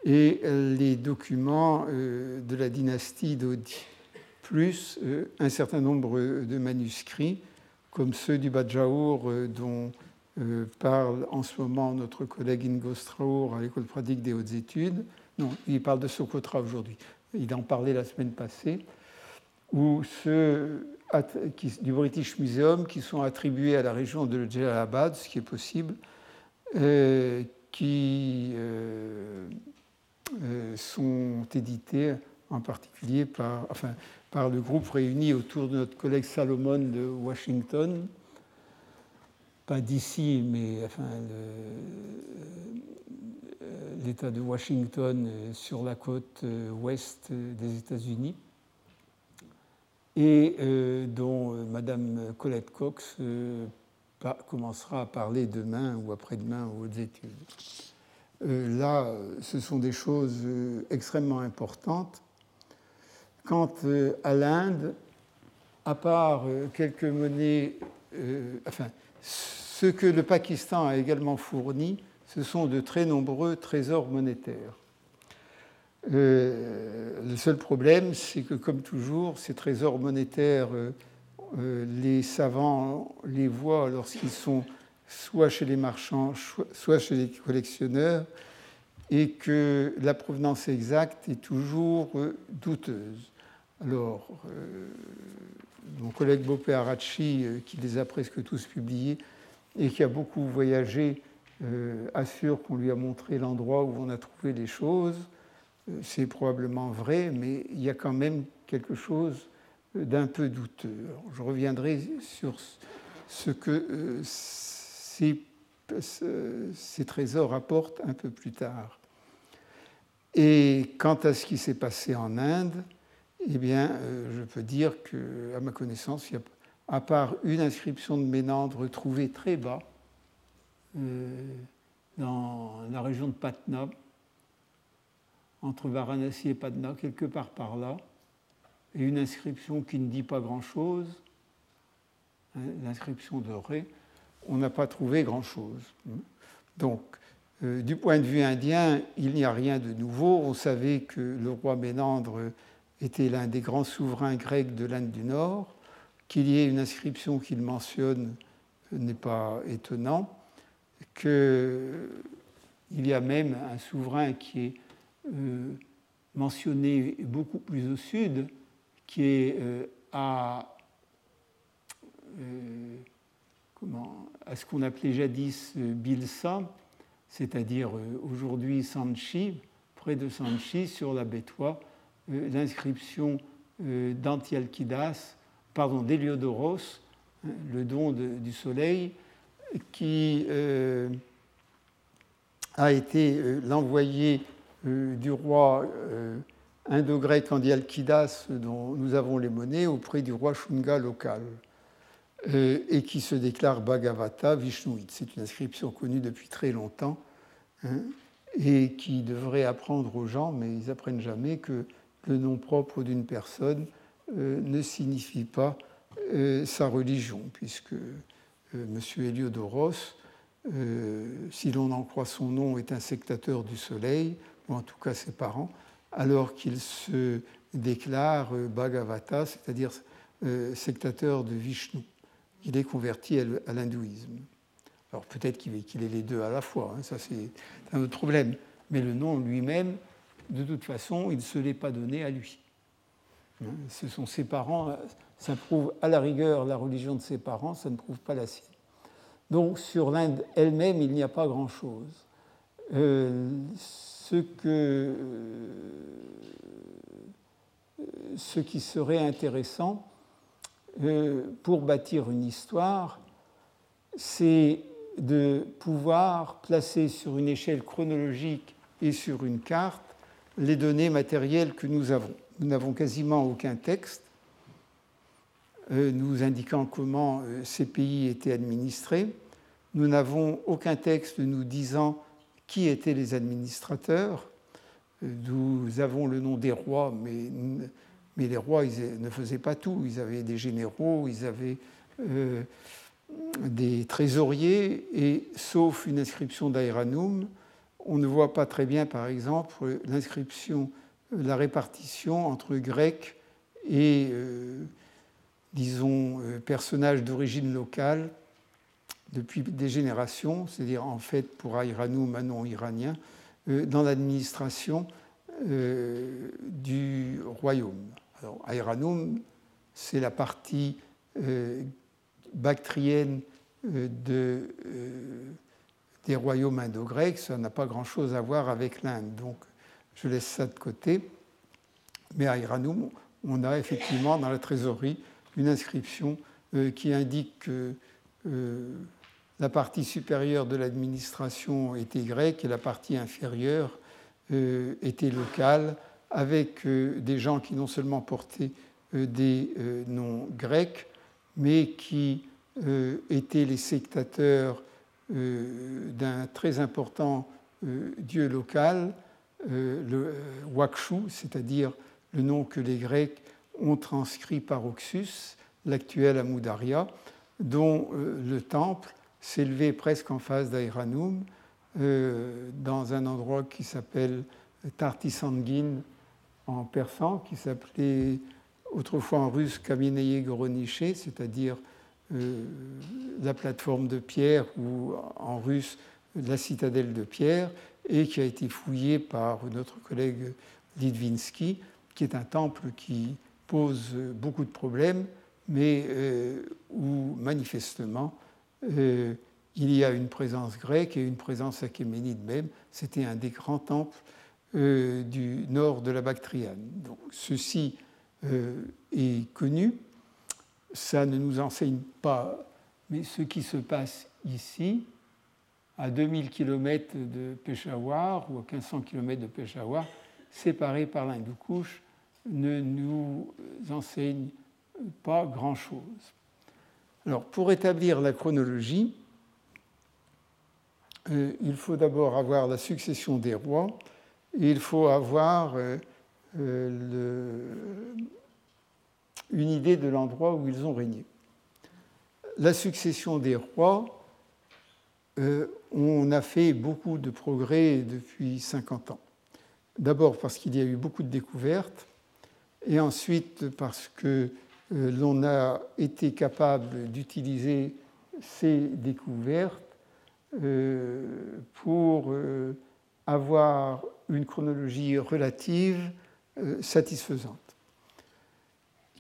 et les documents de la dynastie d'Odi plus euh, un certain nombre de manuscrits, comme ceux du Badjaour euh, dont euh, parle en ce moment notre collègue Ingo Straur à l'école pratique des hautes études. Non, il parle de Socotra aujourd'hui. Il en parlait la semaine passée. Ou ceux du British Museum qui sont attribués à la région de Jalalabad, ce qui est possible, qui sont édités en particulier par, enfin, par le groupe réuni autour de notre collègue Salomon de Washington, pas d'ici, mais euh, l'État de Washington euh, sur la côte euh, ouest des États-Unis, et dont Madame Colette Cox commencera à parler demain ou après-demain aux études. là, ce sont des choses extrêmement importantes Quant à l'Inde, à part quelques monnaies, enfin, ce que le Pakistan a également fourni, ce sont de très nombreux trésors monétaires. le seul problème, c'est que, comme toujours, ces trésors monétaires, les savants les voient lorsqu'ils sont soit chez les marchands, soit chez les collectionneurs, et que la provenance exacte est toujours douteuse. Alors, euh, mon collègue Bopé Arachi, euh, qui les a presque tous publiés et qui a beaucoup voyagé, euh, assure qu'on lui a montré l'endroit où on a trouvé les choses. C'est probablement vrai, mais il y a quand même quelque chose d'un peu douteux. je reviendrai sur ce que ces, ces trésors apportent un peu plus tard. Et quant à ce qui s'est passé en Inde, eh bien, euh, je peux dire qu'à ma connaissance, il y a, à part une inscription de Ménandre trouvée très bas, euh, dans la région de Patna, entre Varanasi et Patna, quelque part par là, et une inscription qui ne dit pas grand-chose, hein, l'inscription de Ré, on n'a pas trouvé grand-chose. Donc, euh, du point de vue indien, il n'y a rien de nouveau. On savait que le roi Ménandre était l'un des grands souverains grecs de l'Inde du Nord. Qu'il y ait une inscription qu'il mentionne n'est pas étonnant. Qu'il y a même un souverain qui est euh, mentionné beaucoup plus au sud, qui est euh, à, euh, comment, à ce qu'on appelait jadis Bilsa, c'est-à-dire aujourd'hui Sanchi, près de Sanchi, sur la Bétois l'inscription euh, d'Antialkidas, pardon, d'Héliodoros, hein, le don du soleil, qui euh, a été l'envoyé du roi indo-grec Antialkidas, dont nous avons les monnaies, auprès du roi Shunga local, et qui se déclare Bhagavata Vishnuit. C'est une inscription connue depuis très longtemps. Hein, et qui devrait apprendre aux gens, mais ils apprennent jamais que le nom propre d'une personne euh, ne signifie pas euh, sa religion, puisque euh, M. Héliodoros si l'on en croit son nom, est un sectateur du soleil, ou en tout cas ses parents, alors qu'il se déclare Bhagavata, c'est-à-dire sectateur de Vishnu. Il est converti à l'hindouisme. Alors peut-être qu'il est les deux à la fois, hein, ça c'est un autre problème. Mais le nom lui-même, de toute façon, il ne se l'est pas donné à lui. Hein, ce sont ses parents, ça prouve à la rigueur la religion de ses parents, ça ne prouve pas la sienne. Donc sur l'Inde elle-même, il n'y a pas grand-chose. Euh, euh, ce qui serait intéressant euh, pour bâtir une histoire, c'est de pouvoir placer sur une échelle chronologique et sur une carte les données matérielles que nous avons. Nous n'avons quasiment aucun texte euh, nous indiquant comment euh, ces pays étaient administrés. Nous n'avons aucun texte nous disant qui étaient les administrateurs. Euh, nous avons le nom des rois, mais, les rois ne faisaient pas tout. Ils avaient des généraux, ils avaient des trésoriers et sauf une inscription d'Aeranum, on ne voit pas très bien, par exemple, l'inscription, la répartition entre Grecs et, euh, disons, euh, personnages d'origine locale depuis des générations, c'est-à-dire en fait pour Aeranum, un nom iranien, euh, dans l'administration du royaume. Alors, c'est la partie bactrienne euh, de, euh, des royaumes indo-grecs, ça n'a pas grand-chose à voir avec l'Inde. Donc je laisse ça de côté. Mais à Iranum, on a effectivement dans la trésorerie une inscription euh, qui indique que la partie supérieure de l'administration était grecque et la partie inférieure était locale, avec des gens qui non seulement portaient des noms grecs, mais qui euh, étaient les sectateurs euh, d'un très important euh, dieu local, le Wakshu, c'est-à-dire le nom que les Grecs ont transcrit par Oxus, l'actuel Amoudaria, dont le temple s'élevait presque en face d'Aeranum, dans un endroit qui s'appelle Tartisangin en persan, qui s'appelait autrefois en russe Kameneye Goroniché, c'est-à-dire euh, la plateforme de pierre ou en russe la citadelle de pierre et qui a été fouillé par notre collègue Litvinsky, qui est un temple qui pose beaucoup de problèmes, mais euh, où manifestement euh, il y a une présence grecque et une présence achéménide même. C'était un des grands temples du nord de la Bactriane. Ceci est connu ça ne nous enseigne pas, mais ce qui se passe ici, à 2000 km de Peshawar ou à 1500 km de Peshawar, séparés par l'Hindoukouche, ne nous enseigne pas grand-chose. Alors, pour établir la chronologie, euh, il faut d'abord avoir la succession des rois et il faut avoir euh, euh, le, une idée de l'endroit où ils ont régné. La succession des rois, euh, on a fait beaucoup de progrès depuis 50 ans. D'abord parce qu'il y a eu beaucoup de découvertes, et ensuite parce que euh, l'on a été capable d'utiliser ces découvertes euh, pour avoir une chronologie relative satisfaisante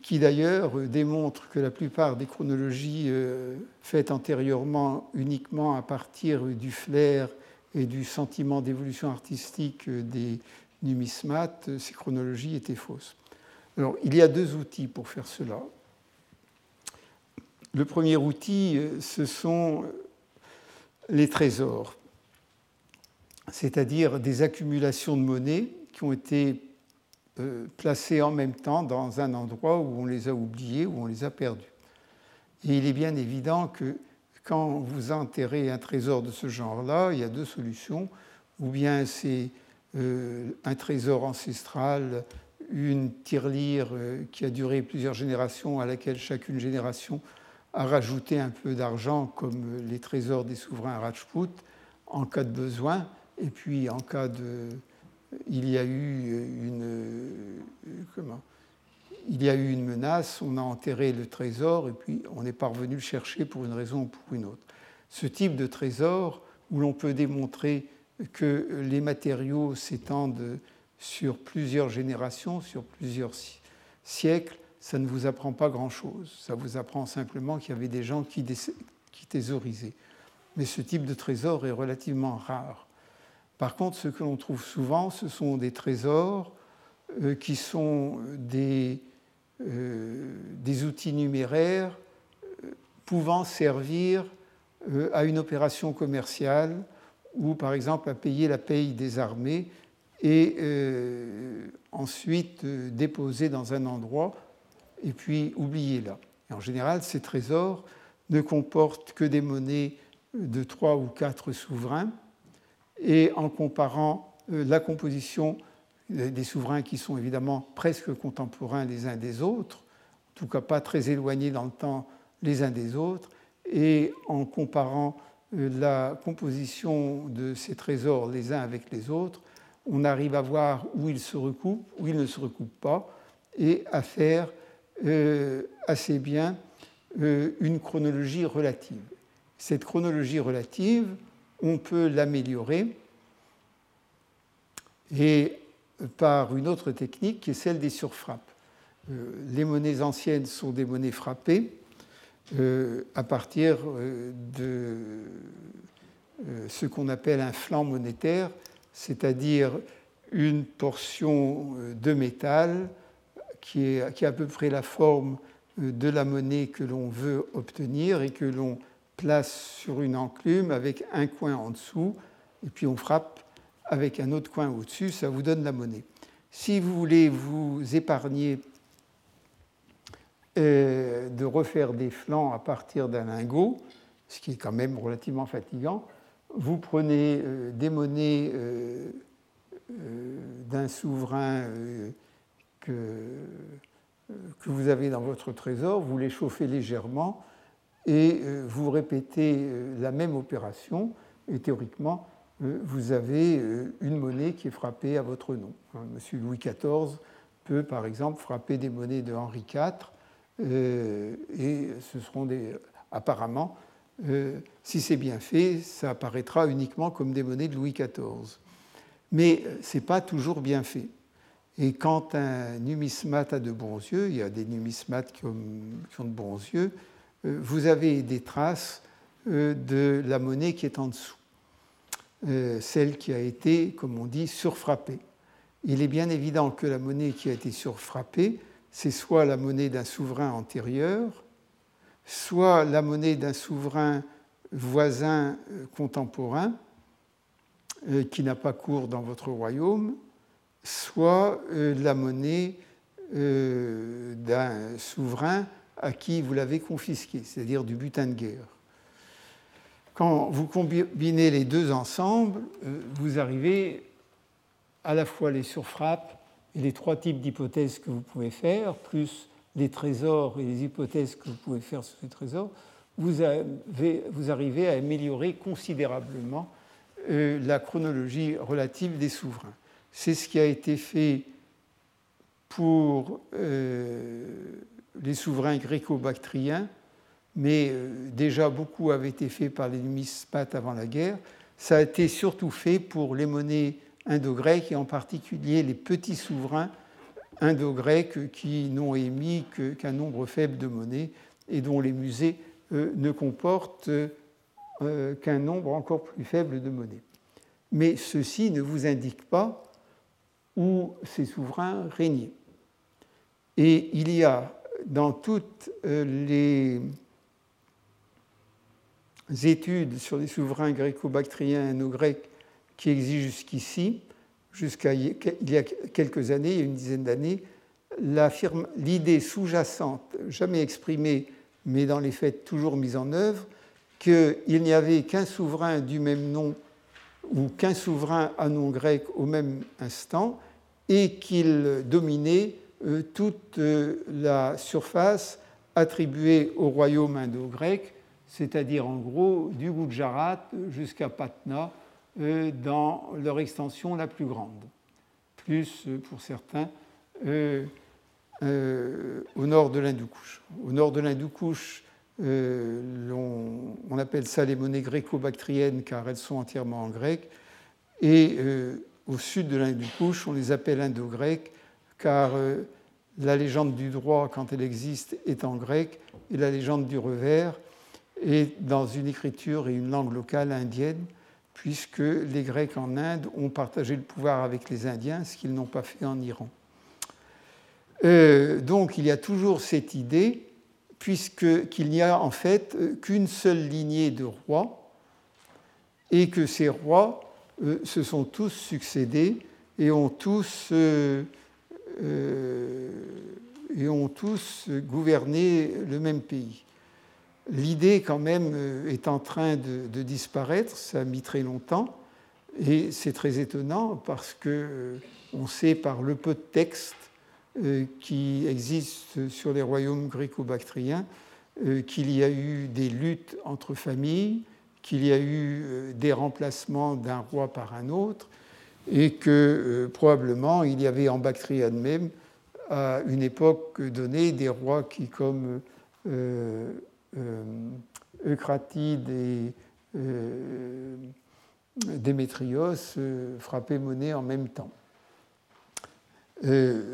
qui d'ailleurs démontre que la plupart des chronologies euh, faites antérieurement uniquement à partir du flair et du sentiment d'évolution artistique des numismates, ces chronologies étaient fausses. Alors, il y a deux outils pour faire cela. Le premier outil, euh, ce sont les trésors, c'est-à-dire des accumulations de monnaie qui ont été euh, placés en même temps dans un endroit où on les a oubliés, où on les a perdus. Et il est bien évident que quand vous enterrez un trésor de ce genre-là, il y a deux solutions. Ou bien c'est euh, un trésor ancestral, une tirelire euh, qui a duré plusieurs générations, à laquelle chacune génération à rajouter un peu d'argent comme les trésors des souverains Rajput en cas de besoin, et puis en cas de... Il y a eu une... Comment il y a eu une menace, on a enterré le trésor et puis on n'est pas revenu le chercher pour une raison ou pour une autre. Ce type de trésor où l'on peut démontrer que les matériaux s'étendent sur plusieurs générations, sur plusieurs siècles, ça ne vous apprend pas grand-chose. Ça vous apprend simplement qu'il y avait des gens qui, qui thésaurisaient. Mais ce type de trésor est relativement rare. Par contre, ce que l'on trouve souvent, ce sont des trésors euh, qui sont des euh, outils numéraires euh, pouvant servir à une opération commerciale ou par exemple à payer la paye des armées et ensuite déposer dans un endroit et puis oublier là. en général, ces trésors ne comportent que des monnaies de trois ou quatre souverains et en comparant la composition des souverains qui sont évidemment presque contemporains les uns des autres, en tout cas pas très éloignés dans le temps les uns des autres, et en comparant euh, la composition de ces trésors les uns avec les autres, on arrive à voir où ils se recoupent, où ils ne se recoupent pas, et à faire euh, assez bien euh, une chronologie relative. Cette chronologie relative, on peut l'améliorer et par une autre technique qui est celle des surfrappes. Euh, les monnaies anciennes sont des monnaies frappées euh, à partir euh, de ce qu'on appelle un flanc monétaire, c'est-à-dire une portion de métal qui, est, qui a à peu près la forme de la monnaie que l'on veut obtenir et que l'on place sur une enclume avec un coin en dessous, et puis on frappe avec un autre coin au-dessus, ça vous donne la monnaie. Si vous voulez vous épargner euh, de refaire des flancs à partir d'un lingot, ce qui est quand même relativement fatigant, vous prenez euh, des monnaies euh, d'un souverain que, que vous avez dans votre trésor, vous les chauffez légèrement et vous répétez la même opération et théoriquement euh, vous avez euh, une monnaie qui est frappée à votre nom. Hein, Monsieur Louis XIV peut, par exemple, frapper des monnaies de Henri IV, euh, et ce seront des. Apparemment, si c'est bien fait, ça apparaîtra uniquement comme des monnaies de Louis XIV. Mais ce n'est pas toujours bien fait. Et quand un numismate a de bons yeux, il y a des numismates qui ont, qui ont de bons yeux, vous avez des traces de la monnaie qui est en dessous. Euh, celle qui a été, comme on dit, surfrappée. Il est bien évident que la monnaie qui a été surfrappée, c'est soit la monnaie d'un souverain antérieur, soit la monnaie d'un souverain voisin euh, contemporain euh, qui n'a pas cours dans votre royaume, soit la monnaie d'un souverain à qui vous l'avez confisqué, c'est-à-dire du butin de guerre. Quand vous combinez les deux ensemble, euh, vous arrivez à la fois les surfrappes et les trois types d'hypothèses que vous pouvez faire, plus les trésors et les hypothèses que vous pouvez faire sur ces trésors, vous, arrivez à améliorer considérablement euh, la chronologie relative des souverains. C'est ce qui a été fait pour euh, les souverains gréco-bactriens mais euh, déjà beaucoup avait été fait par les numismates avant la guerre. Ça a été surtout fait pour les monnaies indo-grecques et en particulier les petits souverains indo-grecs qui n'ont émis qu'un nombre faible de monnaies et dont les musées euh, ne comportent euh, qu'un nombre encore plus faible de monnaies. Mais ceci ne vous indique pas où ces souverains régnaient. Et il y a dans toutes les études sur les souverains gréco-bactriens nos grecs qui existent jusqu'ici, jusqu'à il y a quelques années, il y a une dizaine d'années, l'idée sous-jacente, jamais exprimée, mais dans les faits toujours mise en œuvre, qu'il n'y avait qu'un souverain du même nom ou qu'un souverain à nom grec au même instant et qu'il dominait euh, toute euh, la surface attribués au royaume indo-grec, c'est-à-dire en gros du Gujarat jusqu'à Patna dans leur extension la plus grande, plus pour certains au nord de l'Hindoukouche. Au nord de l'Hindoukouche, on, appelle ça les monnaies gréco-bactriennes car elles sont entièrement en grec, et au sud de l'Hindoukouche, on les appelle indo-grecs car la légende du droit, quand elle existe, est en grec, et la légende du revers est dans une écriture et une langue locale indienne, puisque les Grecs en Inde ont partagé le pouvoir avec les Indiens, ce qu'ils n'ont pas fait en Iran. Euh, donc il y a toujours cette idée, puisqu'il n'y a en fait qu'une seule lignée de rois, et que ces rois euh, se sont tous succédés et ont tous euh, euh, et ont tous gouverné le même pays. L'idée, quand même, euh, est en train de, disparaître, ça a mis très longtemps, et c'est très étonnant parce que euh, on sait par le peu de textes qui existent sur les royaumes gréco-bactriens qu'il y a eu des luttes entre familles, qu'il y a eu des remplacements d'un roi par un autre, et que euh, probablement il y avait en Bactrie elle-même, à une époque donnée, des rois qui, comme euh, euh, Eucratide et Démétrios, frappaient monnaie en même temps.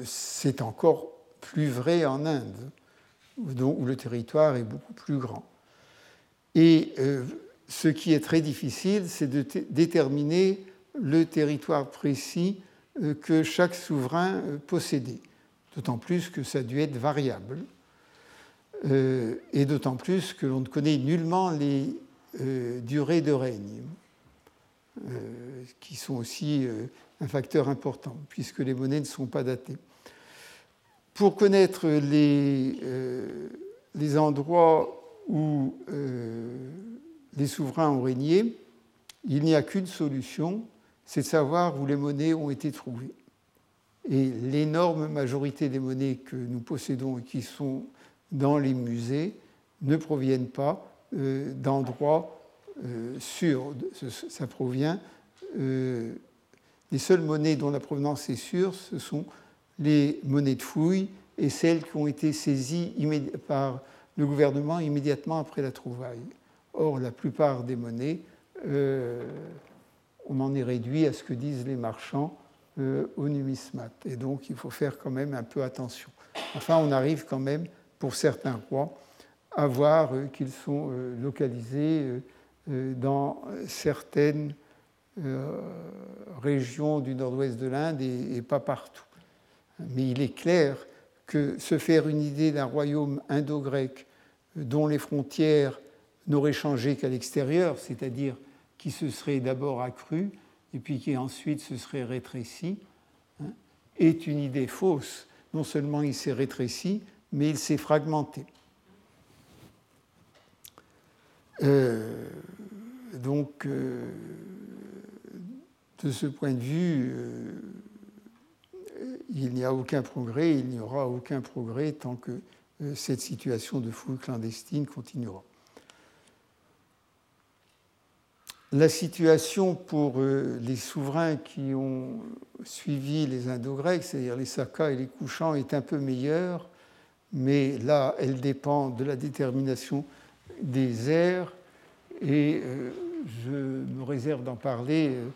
C'est encore plus vrai en Inde, où le territoire est beaucoup plus grand. Et ce qui est très difficile, c'est de déterminer le territoire précis euh, que chaque souverain euh, possédait. D'autant plus que ça a dû être variable, euh, et d'autant plus que l'on ne connaît nullement les durées de règne, qui sont aussi un facteur important, puisque les monnaies ne sont pas datées. Pour connaître les, les endroits où les souverains ont régné, il n'y a qu'une solution, c'est de savoir où les monnaies ont été trouvées. Et l'énorme majorité des monnaies que nous possédons et qui sont dans les musées ne proviennent pas euh, d'endroits euh, sûrs. Ça provient. Euh, les seules monnaies dont la provenance est sûre, ce sont les monnaies de fouilles et celles qui ont été saisies par le gouvernement immédiatement après la trouvaille. Or, la plupart des monnaies on en est réduit à ce que disent les marchands euh, au numismate. Et donc, il faut faire quand même un peu attention. Enfin, on arrive quand même, pour certains rois, à voir euh, qu'ils sont euh, localisés dans certaines régions du nord-ouest de l'Inde et, pas partout. Mais il est clair que se faire une idée d'un royaume indo-grec dont les frontières n'auraient changé qu'à l'extérieur, c'est-à-dire qui se serait d'abord accru et puis qui ensuite se serait rétréci, hein, est une idée fausse. Non seulement il s'est rétréci, mais il s'est fragmenté. Euh, donc, euh, de ce point de vue, euh, il n'y a aucun progrès, il n'y aura aucun progrès tant que cette situation de fouille clandestine continuera. La situation pour euh, les souverains qui ont suivi les Indo-Grecs, c'est-à-dire les Sakas et les Couchants, est un peu meilleure, mais là, elle dépend de la détermination des airs, et euh, je me réserve d'en parler euh,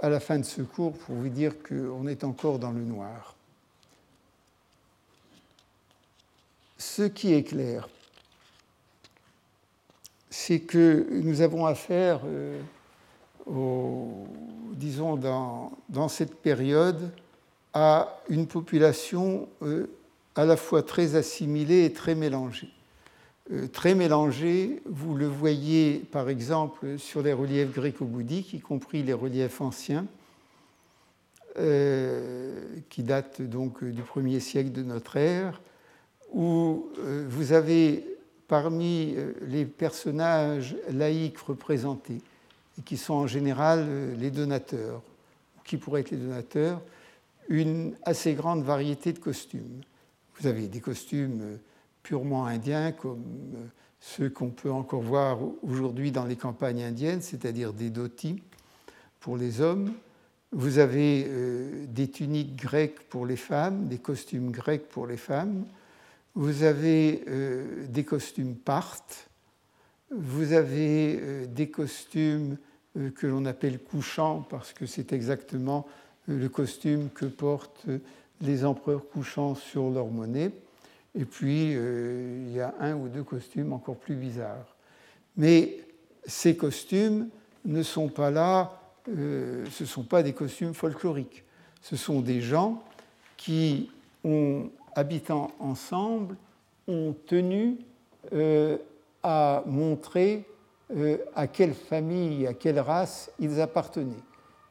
à la fin de ce cours pour vous dire qu'on est encore dans le noir. Ce qui est clair, c'est que nous avons affaire, euh, disons, dans, cette période, à une population euh, à la fois très assimilée et très mélangée. Euh, très mélangée, vous le voyez par exemple sur les reliefs gréco-bouddhiques, y compris les reliefs anciens, qui datent donc du 1er siècle de notre ère, où vous avez parmi euh, les personnages laïcs représentés, et qui sont en général euh, les donateurs, qui pourraient être les donateurs, une assez grande variété de costumes. Vous avez des costumes purement indiens, comme ceux qu'on peut encore voir aujourd'hui dans les campagnes indiennes, c'est-à-dire des dhotis pour les hommes. Vous avez des tuniques grecques pour les femmes, des costumes grecs pour les femmes. Vous avez des costumes partes. Vous avez des costumes que l'on appelle couchants parce que c'est exactement le costume que portent les empereurs couchants sur leur monnaie. Et puis, euh, il y a un ou deux costumes encore plus bizarres. Mais ces costumes ne sont pas là, euh, ce ne sont pas des costumes folkloriques. Ce sont des gens qui, ont, habitant ensemble, ont tenu euh, à montrer à quelle famille, à quelle race ils appartenaient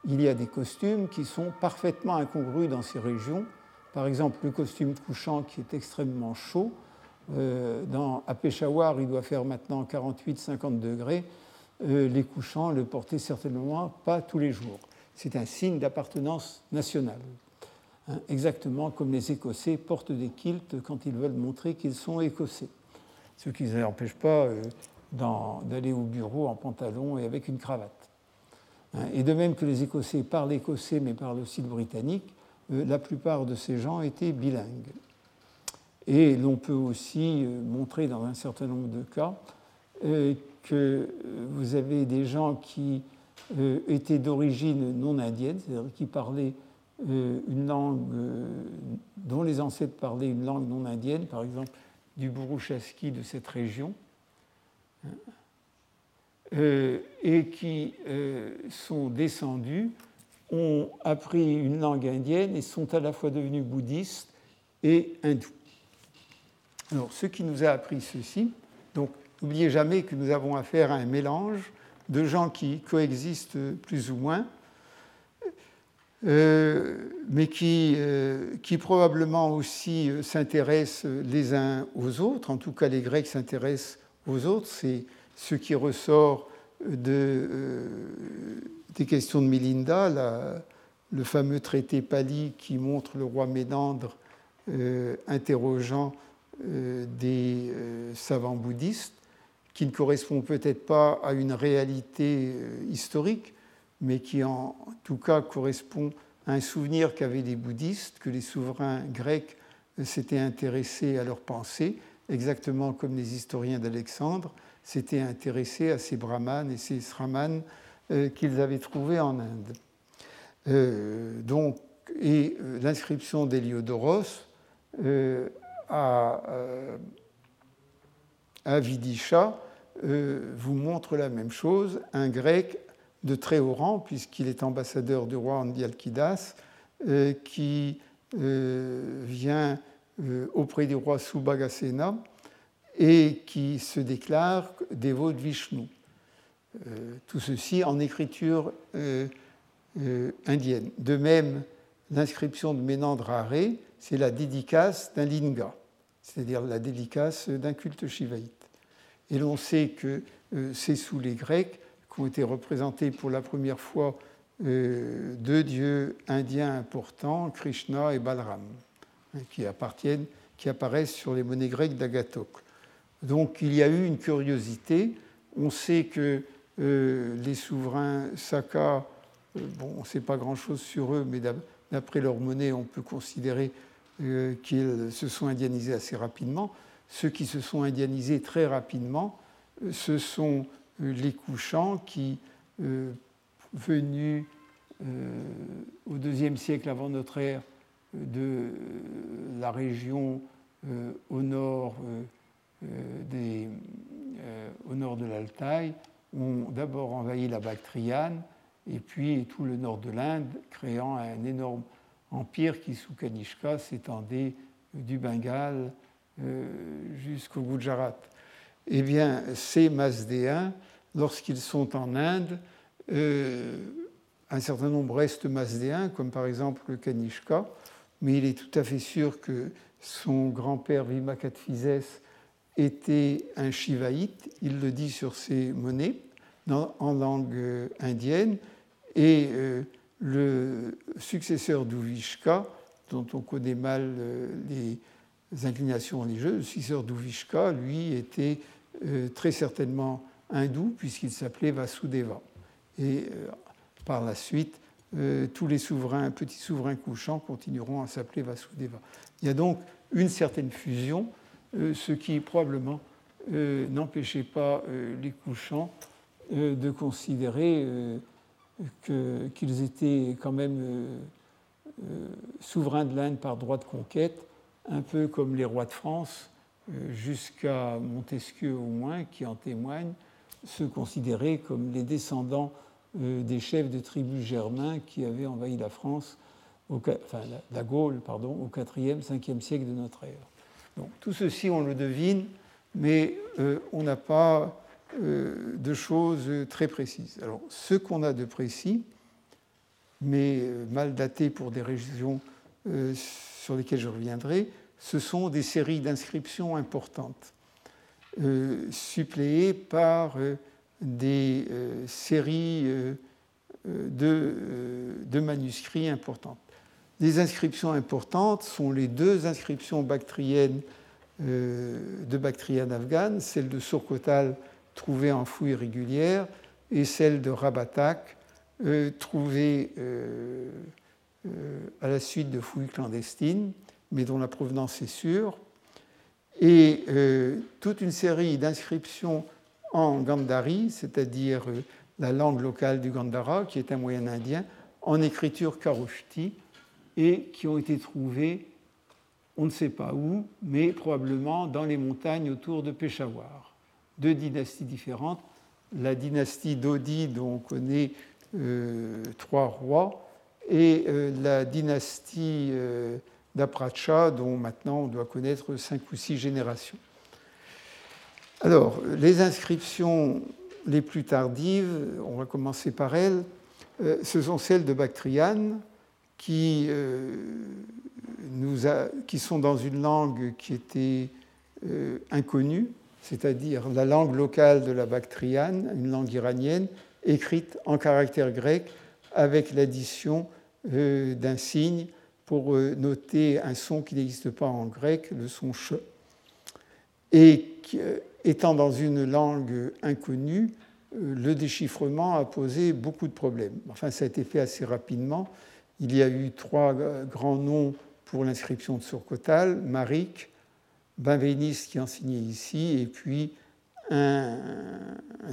il y a des costumes qui sont parfaitement incongrus dans ces régions. Par exemple, le costume couchant qui est extrêmement chaud. Euh, dans, à Peshawar, il doit faire maintenant 48-50 degrés. Euh, les couchants le portaient certainement pas tous les jours. C'est un signe d'appartenance nationale. Hein, exactement comme les Écossais portent des kilts quand ils veulent montrer qu'ils sont Écossais. Ce qui ne les empêche pas euh, d'aller au bureau en pantalon et avec une cravate. Hein, et de même que les Écossais parlent écossais mais parlent aussi le britannique, euh, la plupart de ces gens étaient bilingues. Et l'on peut aussi euh, montrer dans un certain nombre de cas que vous avez des gens qui étaient d'origine non indienne, c'est-à-dire qui parlaient une langue dont les ancêtres parlaient une langue non indienne, par exemple du Burushaski de cette région. Euh, et qui euh, sont descendus, ont appris une langue indienne et sont à la fois devenus bouddhistes et hindous. Alors, ce qui nous a appris ceci, donc n'oubliez jamais que nous avons affaire à un mélange de gens qui coexistent plus ou moins, euh, mais qui, qui, probablement aussi s'intéressent les uns aux autres. En tout cas, les Grecs s'intéressent aux autres. C'est ce qui ressort de, euh, des questions de Milinda, le fameux traité Pali qui montre le roi Ménandre euh, interrogeant euh, des savants bouddhistes, qui ne correspond peut-être pas à une réalité historique, mais qui en tout cas correspond à un souvenir qu'avaient les bouddhistes, que les souverains grecs s'étaient intéressés à leur pensée, exactement comme les historiens d'Alexandre, s'étaient intéressés à ces brahmanes et ces sramanes euh, qu'ils avaient trouvés en Inde. Euh, donc, et euh, l'inscription d'Héliodoros à, à, Vidisha vous montre la même chose, un grec de très haut rang, puisqu'il est ambassadeur du roi Andialkidas, qui vient auprès du roi Subhagasena et qui se déclare dévot de Vishnu. Euh, tout ceci en écriture euh, euh, indienne. De même, l'inscription de Ménandre c'est la dédicace d'un linga, c'est-à-dire la dédicace d'un culte shivaïte. Et l'on sait que c'est sous les Grecs qu'ont été représentés pour la première fois deux dieux indiens importants, Krishna et Balram, hein, qui, appartiennent, qui apparaissent sur les monnaies grecques d'Agatok. Donc il y a eu une curiosité. On sait que euh, les souverains Saka, euh, bon, on ne sait pas grand-chose sur eux, mais d'après leur monnaie, on peut considérer euh, qu'ils se sont indianisés assez rapidement. Ceux qui se sont indianisés très rapidement, ce sont les couchants qui, venus au IIe siècle avant notre ère de la région au nord euh, des, euh, au nord de l'Altaï ont d'abord envahi la Bactriane et puis tout le nord de l'Inde, créant un énorme empire qui, sous Kanishka, s'étendait du Bengale euh, jusqu'au Gujarat. Eh bien, ces Mazdéens, lorsqu'ils sont en Inde, un certain nombre restent Mazdéens, comme par exemple le Kanishka, mais il est tout à fait sûr que son grand-père Vimakatphizès était un shivaïte, il le dit sur ses monnaies en langue euh, indienne, et euh, le successeur d'Uvishka, dont on connaît mal euh, les inclinations religieuses. Le successeur d'Uvishka, lui, était très certainement hindou, puisqu'il s'appelait Vasudeva. Et par la suite, tous les souverains, petits souverains couchants, continueront à s'appeler Vasudeva. Il y a donc une certaine fusion, ce qui probablement n'empêchait pas les couchants de considérer qu'ils étaient quand même euh, euh, souverains de l'Inde par droit de conquête, un peu comme les rois de France, euh, jusqu'à Montesquieu au moins, qui en témoigne, se considéraient comme les descendants des chefs de tribus germains qui avaient envahi la France, enfin la Gaule, pardon, au 4e, 5e siècle de notre ère. Donc tout ceci, on le devine, mais on n'a pas euh, de choses très précises. Alors, ce qu'on a de précis, mais euh, mal daté pour des régions euh, sur lesquelles je reviendrai, ce sont des séries d'inscriptions importantes, suppléées par des séries de, de, manuscrits importantes. Les inscriptions importantes sont les deux inscriptions bactriennes de Bactriane afghane, celle de Surkotal trouvée en fouille régulière, et celle de Rabatak, euh, trouvée euh, euh, à la suite de fouilles clandestines, mais dont la provenance est sûre, et toute une série d'inscriptions en Gandhari, c'est-à-dire la langue locale du Gandhara, qui est un moyen indien, en écriture karushti, et qui ont été trouvées, on ne sait pas où, mais probablement dans les montagnes autour de Peshawar deux dynasties différentes. La dynastie d'Odi, dont on connaît euh, trois rois, et euh, la dynastie euh, d'Apracha, dont maintenant on doit connaître cinq ou six générations. Alors, les inscriptions les plus tardives, on va commencer par elles, ce sont celles de Bactriane, a, qui sont dans une langue qui était inconnue, c'est-à-dire la langue locale de la Bactriane, une langue iranienne, écrite en caractère grec avec l'addition euh, d'un signe pour euh, noter un son qui n'existe pas en grec, le son ch. Et euh, étant dans une langue inconnue, le déchiffrement a posé beaucoup de problèmes. Enfin, ça a été fait assez rapidement. Il y a eu trois grands noms pour l'inscription de Surkotal, Marik, Benveniste qui enseignait ici, et puis un,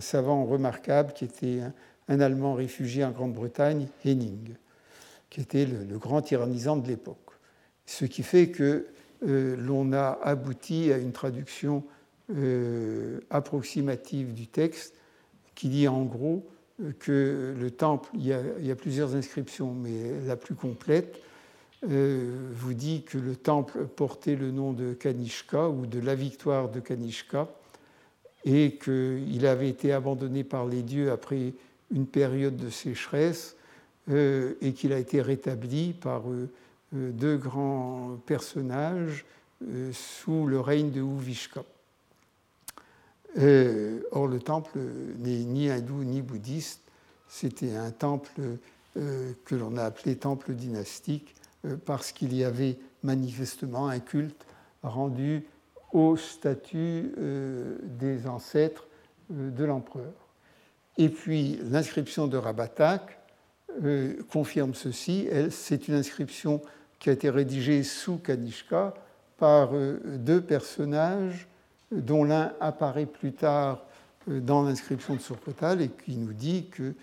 savant remarquable qui était un, Allemand réfugié en Grande-Bretagne, Henning, qui était le, grand tyrannisant de l'époque. Ce qui fait que euh, l'on a abouti à une traduction euh, approximative du texte qui dit en gros euh, que le temple, il y, a, plusieurs inscriptions, mais la plus complète, vous dit que le temple portait le nom de Kanishka ou de la victoire de Kanishka et qu'il avait été abandonné par les dieux après une période de sécheresse euh, et qu'il a été rétabli par euh, deux grands personnages sous le règne de Uvishka. or, le temple n'est ni hindou ni bouddhiste, c'était un temple que l'on a appelé temple dynastique euh, parce qu'il y avait manifestement un culte rendu au statut euh, des ancêtres euh, de l'empereur. Et puis l'inscription de Rabatak confirme ceci. C'est une inscription qui a été rédigée sous Kanishka par deux personnages dont l'un apparaît plus tard dans l'inscription de Surkotal et qui nous dit que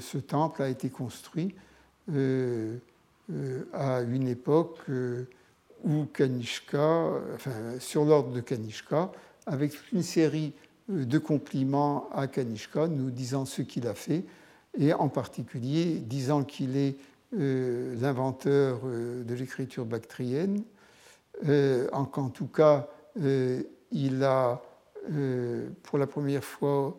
ce temple a été construit euh, à une époque euh, où Kanishka, enfin, sur l'ordre de Kanishka, avec une série euh, de compliments à Kanishka, nous disant ce qu'il a fait, et en particulier disant qu'il est l'inventeur de l'écriture bactrienne, en qu'en tout cas, il a pour la première fois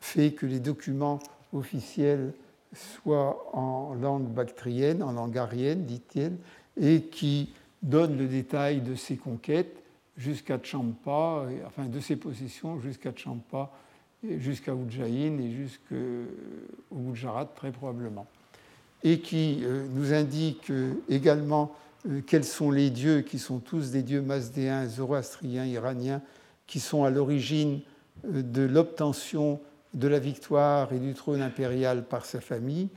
fait que les documents officiels soit en langue bactrienne, en langue arienne, dit-il, et qui donne le détail de ses conquêtes jusqu'à Champa, enfin de ses possessions jusqu'à Champa, jusqu'à Ujjain et jusqu'au Gujarat très probablement. Et qui euh, nous indique également quels sont les dieux qui sont tous des dieux masdéens, zoroastriens, iraniens, qui sont à l'origine de l'obtention de la victoire et du trône impérial par sa famille,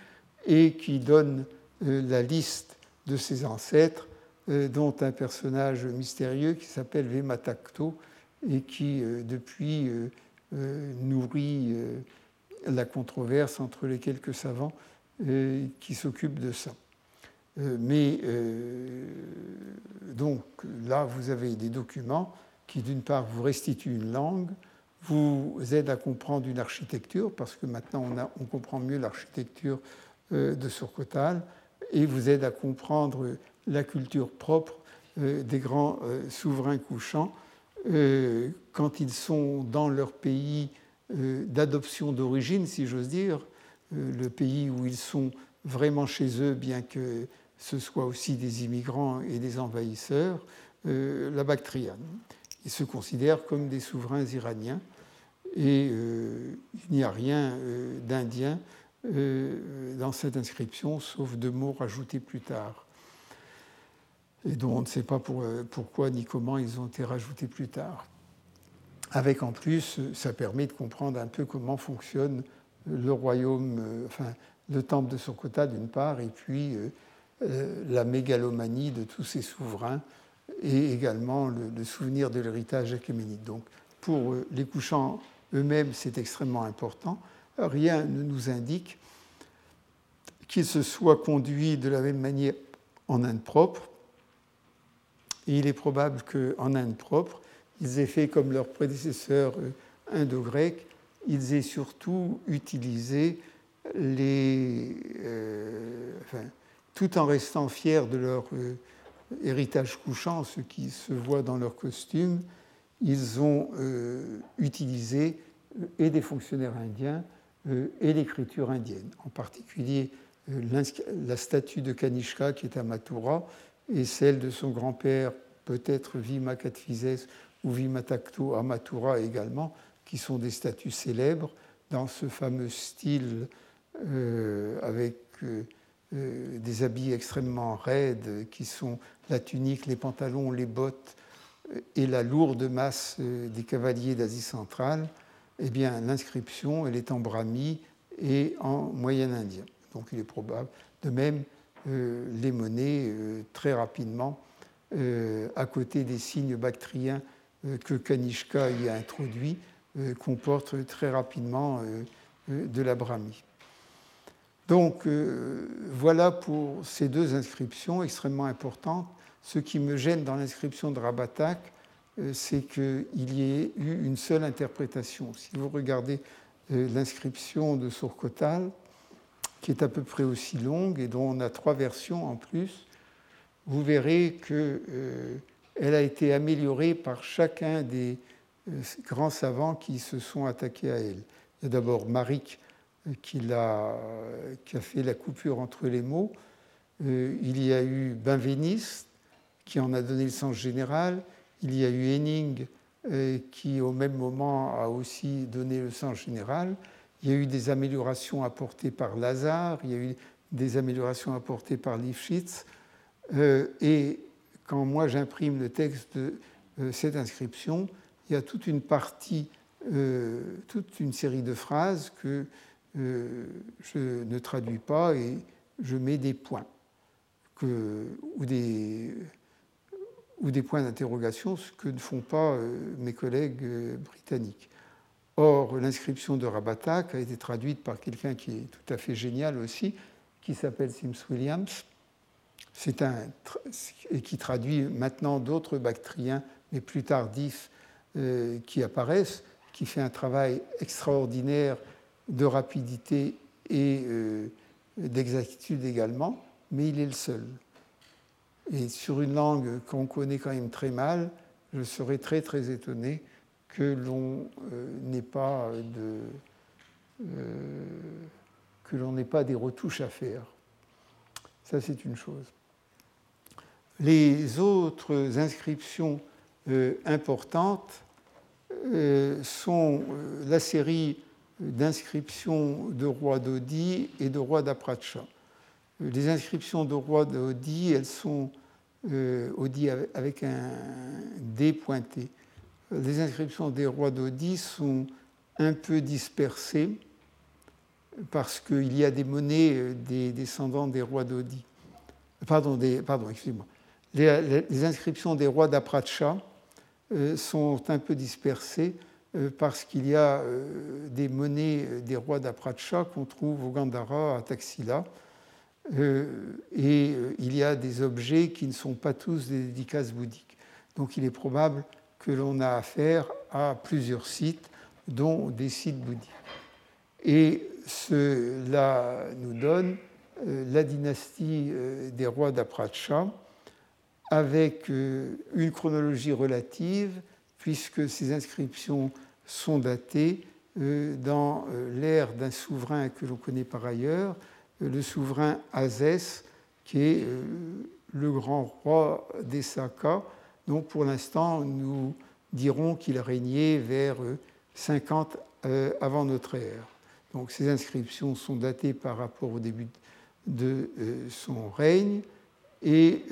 et qui donne la liste de ses ancêtres, dont un personnage mystérieux qui s'appelle Vematakto et qui, depuis, nourrit la controverse entre les quelques savants qui s'occupent de ça. Euh, mais euh, donc là, vous avez des documents qui, d'une part, vous restituent une langue, vous aident à comprendre une architecture, parce que maintenant on, comprend mieux l'architecture euh, de Surcotal, et vous aident à comprendre la culture propre des grands souverains couchants quand ils sont dans leur pays d'adoption d'origine, si j'ose dire, le pays où ils sont vraiment chez eux, bien que ce soit aussi des immigrants et des envahisseurs, euh, la Bactriane. Ils se considèrent comme des souverains iraniens et euh, il n'y a rien euh, d'indien dans cette inscription, sauf deux mots rajoutés plus tard, et dont on ne sait pas pourquoi ni comment ils ont été rajoutés plus tard. Avec en plus, ça permet de comprendre un peu comment fonctionne le royaume, enfin le temple de Surkota d'une part, et puis euh, la mégalomanie de tous ces souverains et également le, souvenir de l'héritage achéménide. Donc pour euh, les couchants eux-mêmes, c'est extrêmement important. Rien ne nous indique qu'ils se soient conduits de la même manière en Inde propre. Et il est probable qu'en Inde propre, ils aient fait comme leurs prédécesseurs euh, indo-grecs, ils aient surtout utilisé les, tout en restant fiers de leur euh, héritage couchant, ce qui se voit dans leur costume, ils ont euh, utilisé euh, et des fonctionnaires indiens et l'écriture indienne, en particulier la statue de Kanishka qui est à Mathura et celle de son grand-père, peut-être Vima ou Vima à Mathura également, qui sont des statues célèbres dans ce fameux style avec euh, des habits extrêmement raides qui sont la tunique, les pantalons, les bottes euh, et la lourde masse euh, des cavaliers d'Asie centrale, eh bien l'inscription elle est en brahmi et en moyen indien. Donc il est probable. De même, les monnaies très rapidement à côté des signes bactriens que Kanishka y a introduits comportent très rapidement de la brahmi. Donc euh, voilà pour ces deux inscriptions extrêmement importantes. Ce qui me gêne dans l'inscription de Rabatak, euh, c'est qu'il y ait eu une seule interprétation. Si vous regardez euh, l'inscription de Surkotal, qui est à peu près aussi longue et dont on a trois versions en plus, vous verrez qu'elle a été améliorée par chacun des grands savants qui se sont attaqués à elle. Il y a d'abord Marik qui a, qui a fait la coupure entre les mots. Euh, il y a eu Benveniste, qui en a donné le sens général. Il y a eu Henning, euh, qui au même moment a aussi donné le sens général. Il y a eu des améliorations apportées par Lazare, il y a eu des améliorations apportées par Lifshitz. Euh, et quand moi j'imprime le texte de cette inscription, il y a toute une partie, toute une série de phrases que euh, je ne traduis pas et je mets des points ou, des, ou des points d'interrogation, ce que ne font pas euh, mes collègues euh, britanniques. Or, l'inscription de Rabatak a été traduite par quelqu'un qui est tout à fait génial aussi, qui s'appelle Sims Williams. C'est un et qui traduit maintenant d'autres bactriens, mais plus tardifs, qui apparaissent, qui fait un travail extraordinaire de rapidité et euh, d'exactitude également, mais il est le seul. Et sur une langue qu'on connaît quand même très mal, je serais très très étonné que l'on euh, n'ait pas de euh, que l'on pas des retouches à faire. Ça c'est une chose. Les autres inscriptions importantes sont la série d'inscriptions de rois d'Odi et de rois d'Apracha. Les inscriptions de rois d'Odi, elles sont Odi avec un D pointé. Les inscriptions des rois d'Odi sont un peu dispersées parce qu'il y a des monnaies des descendants des rois d'Odi. Pardon, pardon excusez-moi. Les, inscriptions des rois d'Apracha sont un peu dispersées euh, parce qu'il y a euh, des monnaies euh, des rois d'Apracha qu'on trouve au Gandhara, à Taxila, et il y a des objets qui ne sont pas tous des dédicaces bouddhiques. Donc il est probable que l'on a affaire à plusieurs sites, dont des sites bouddhiques. Et cela nous donne la dynastie des rois d'Apracha avec une chronologie relative puisque ces inscriptions sont datées euh, dans euh, l'ère d'un souverain que l'on connaît par ailleurs, euh, le souverain Azès, qui est le grand roi des Saka. Donc pour l'instant, nous dirons qu'il régnait vers 50 avant notre ère. Donc ces inscriptions sont datées par rapport au début de son règne et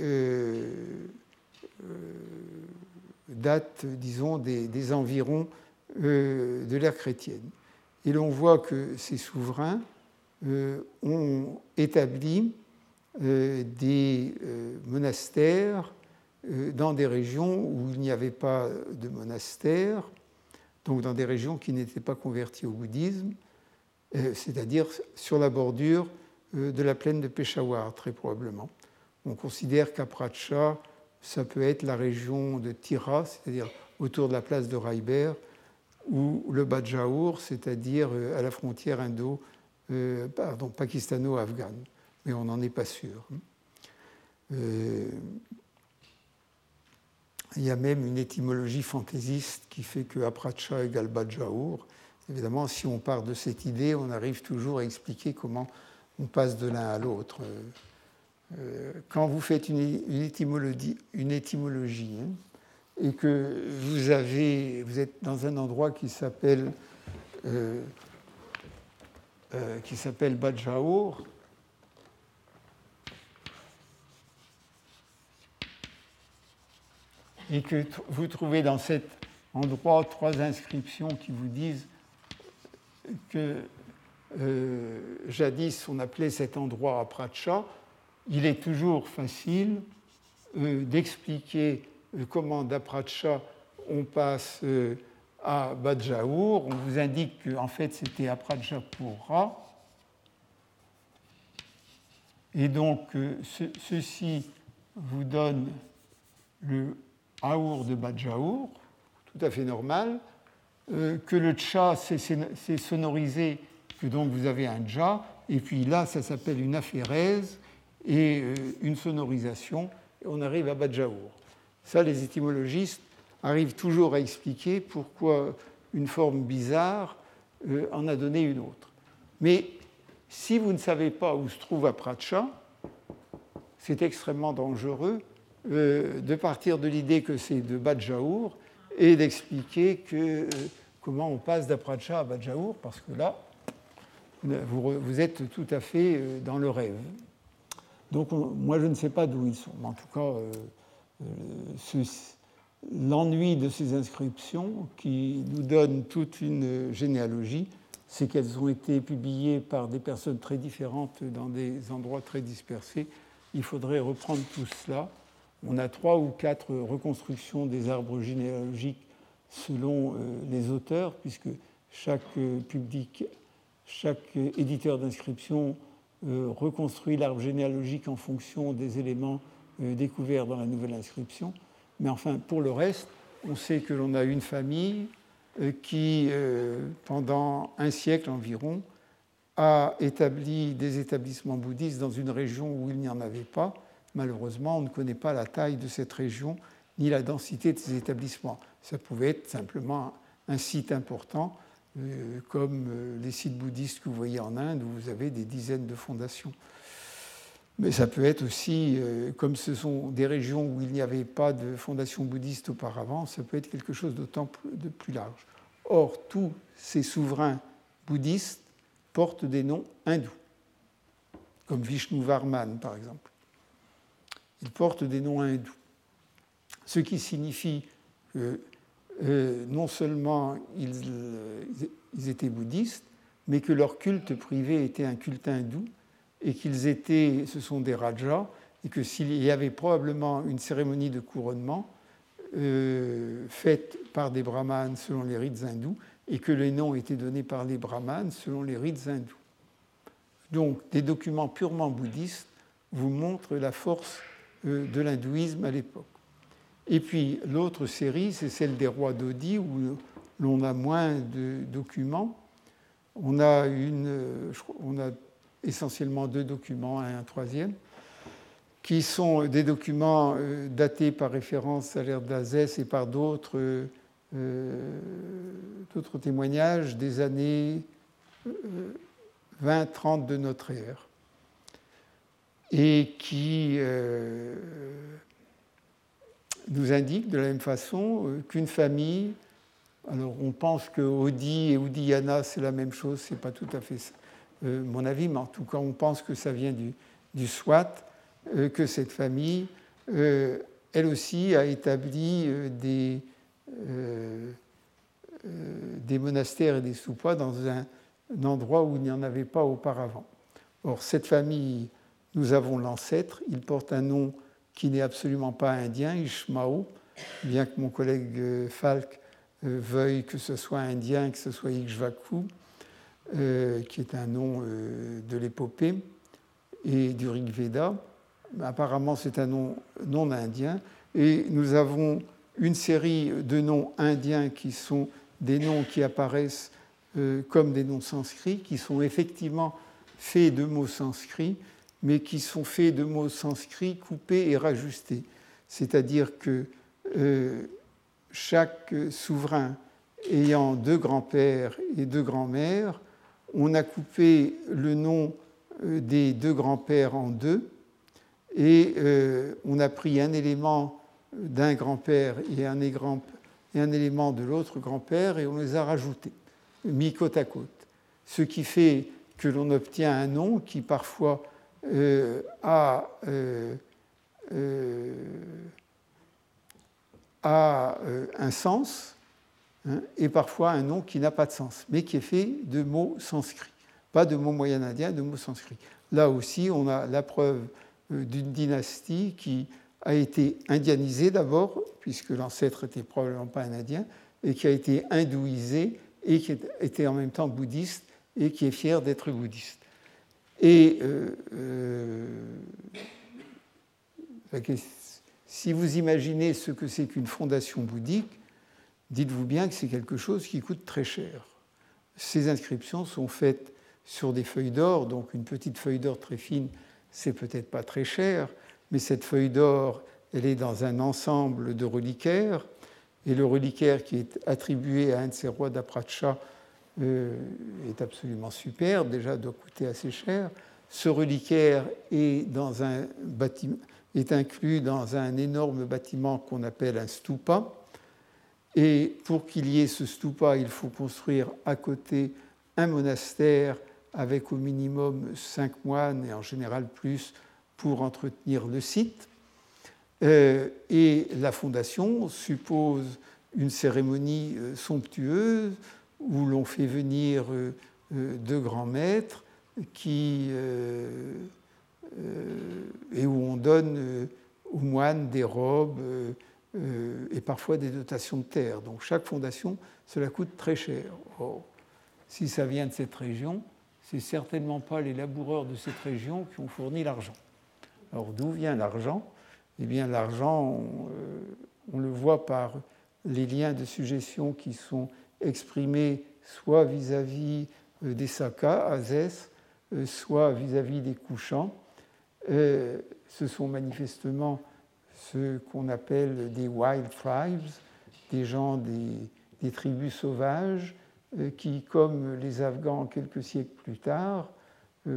date, disons, des, environs euh, de l'ère chrétienne. Et l'on voit que ces souverains euh, ont établi euh, des monastères dans des régions où il n'y avait pas de monastères, donc dans des régions qui n'étaient pas converties au bouddhisme, c'est-à-dire sur la bordure de la plaine de Peshawar, très probablement. On considère qu'Apracha ça peut être la région de Tira, c'est-à-dire autour de la place de Raiber, ou le Badjaour, c'est-à-dire euh, à la frontière indo, euh, pakistano-afghane. Mais on n'en est pas sûr. Euh, il y a même une étymologie fantaisiste qui fait que Apracha égale Badjaour. Évidemment, si on part de cette idée, on arrive toujours à expliquer comment on passe de l'un à l'autre. Euh, quand vous faites une, étymologie, hein, et que vous, êtes dans un endroit qui s'appelle euh, euh, qui s'appelle et que vous trouvez dans cet endroit trois inscriptions qui vous disent que jadis on appelait cet endroit Apracha, il est toujours facile euh, d'expliquer euh, comment d'Apracha on passe euh, à Badjaour. On vous indique qu'en fait c'était Aprachapura. Et donc ceci vous donne le Aour de Badjaour, tout à fait normal, que le Tcha c'est sonorisé, que donc vous avez un Dja, et puis là ça s'appelle une aphérèse, et euh, une sonorisation, et on arrive à Badjaour. Ça, les étymologistes arrivent toujours à expliquer pourquoi une forme bizarre euh, en a donné une autre. Mais si vous ne savez pas où se trouve Apracha, c'est extrêmement dangereux euh, de partir de l'idée que c'est de Badjaour et d'expliquer que, comment on passe d'Apracha à Badjaour, parce que là, vous, êtes tout à fait dans le rêve. Donc moi je ne sais pas d'où ils sont, mais en tout cas euh, euh, l'ennui de ces inscriptions qui nous donne toute une généalogie, c'est qu'elles ont été publiées par des personnes très différentes dans des endroits très dispersés. Il faudrait reprendre tout cela. On a trois ou quatre reconstructions des arbres généalogiques selon euh, les auteurs, puisque chaque public, chaque éditeur d'inscription euh, reconstruit l'arbre généalogique en fonction des éléments euh, découverts dans la nouvelle inscription. Mais enfin, pour le reste, on sait que l'on a une famille euh, qui, pendant un siècle environ, a établi des établissements bouddhistes dans une région où il n'y en avait pas. Malheureusement, on ne connaît pas la taille de cette région ni la densité de ces établissements. Ça pouvait être simplement un site important euh, comme euh, les sites bouddhistes que vous voyez en Inde, où vous avez des dizaines de fondations. Mais ça peut être aussi, euh, comme ce sont des régions où il n'y avait pas de fondation bouddhiste auparavant, ça peut être quelque chose d'autant de plus large. Or, tous ces souverains bouddhistes portent des noms hindous, comme Vishnu Varman par exemple. Ils portent des noms hindous. Ce qui signifie que euh, non seulement ils, étaient bouddhistes, mais que leur culte privé était un culte hindou et qu'ils étaient, ce sont des rajas, et que s'il y avait probablement une cérémonie de couronnement euh, faite par des brahmanes selon les rites hindous, et que les noms étaient donnés par les brahmanes selon les rites hindous. Donc, des documents purement bouddhistes vous montrent la force euh, de l'hindouisme à l'époque. Et puis, l'autre série, c'est celle des rois d'Odi, où l'on a moins de documents. On a, une, on a essentiellement deux documents et un troisième, qui sont des documents euh, datés par référence à l'ère d'Azès et par d'autres euh, témoignages des années 20-30 euh, de notre ère, et qui euh, nous indiquent de la même façon qu'une famille, alors on pense que Odi et Oudiana c'est la même chose, c'est pas tout à fait ça, mon avis, mais en tout cas on pense que ça vient du, Swat, que cette famille, elle aussi, a établi des euh, euh, monastères et des soupas dans un, endroit où il n'y en avait pas auparavant. Or, cette famille, nous avons l'ancêtre, il porte un nom qui n'est absolument pas indien, Ishmao, bien que mon collègue euh, Falk veuille que ce soit indien, que ce soit Ikshvaku, qui est un nom de l'épopée et du Rig Veda. Apparemment, c'est un nom non indien. Et nous avons une série de noms indiens qui sont des noms qui apparaissent euh, comme des noms sanscrits, qui sont effectivement faits de mots sanscrits, mais qui sont faits de mots sanscrits coupés et rajustés. C'est-à-dire que euh, chaque souverain ayant deux grands-pères et deux grands-mères, on a coupé le nom euh, des deux grands-pères en deux, et on a pris un élément d'un grand-père et un élément de l'autre grand-père et on les a rajoutés, mis côte à côte. Ce qui fait que l'on obtient un nom qui parfois euh, a, euh, euh, a un sens hein, et parfois un nom qui n'a pas de sens, mais qui est fait de mots sanscrits, pas de mots moyen-indiens, de mots sanscrits. Là aussi, on a la preuve d'une dynastie qui a été indianisé d'abord, puisque l'ancêtre n'était probablement pas un Indien, et qui a été hindouisé et qui était en même temps bouddhiste et qui est fier d'être bouddhiste. Et euh, euh, si vous imaginez ce que c'est qu'une fondation bouddhique, dites-vous bien que c'est quelque chose qui coûte très cher. Ces inscriptions sont faites sur des feuilles d'or, donc une petite feuille d'or très fine, c'est peut-être pas très cher, mais cette feuille d'or, elle est dans un ensemble de reliquaires, et le reliquaire qui est attribué à un de ces rois d'Apracha euh, est absolument super, déjà doit coûter assez cher. Ce reliquaire est inclus dans un énorme bâtiment qu'on appelle un stupa. Et pour qu'il y ait ce stupa, il faut construire à côté un monastère avec au minimum cinq moines et en général plus pour entretenir le site. Euh, et la fondation suppose une cérémonie euh, somptueuse où l'on fait venir euh, deux grands maîtres qui, et où on donne aux moines des robes et parfois des dotations de terre. Donc chaque fondation, cela coûte très cher. Or, si ça vient de cette région, c'est certainement pas les laboureurs de cette région qui ont fourni l'argent. Alors d'où vient l'argent? Eh bien l'argent, euh, on, le voit par les liens de suggestion qui sont exprimés soit vis-à-vis euh, des Sakas, Azès, euh, soit vis-à-vis des couchants. ce sont manifestement ce qu'on appelle des wild tribes, des gens des, tribus sauvages qui, comme les Afghans quelques siècles plus tard,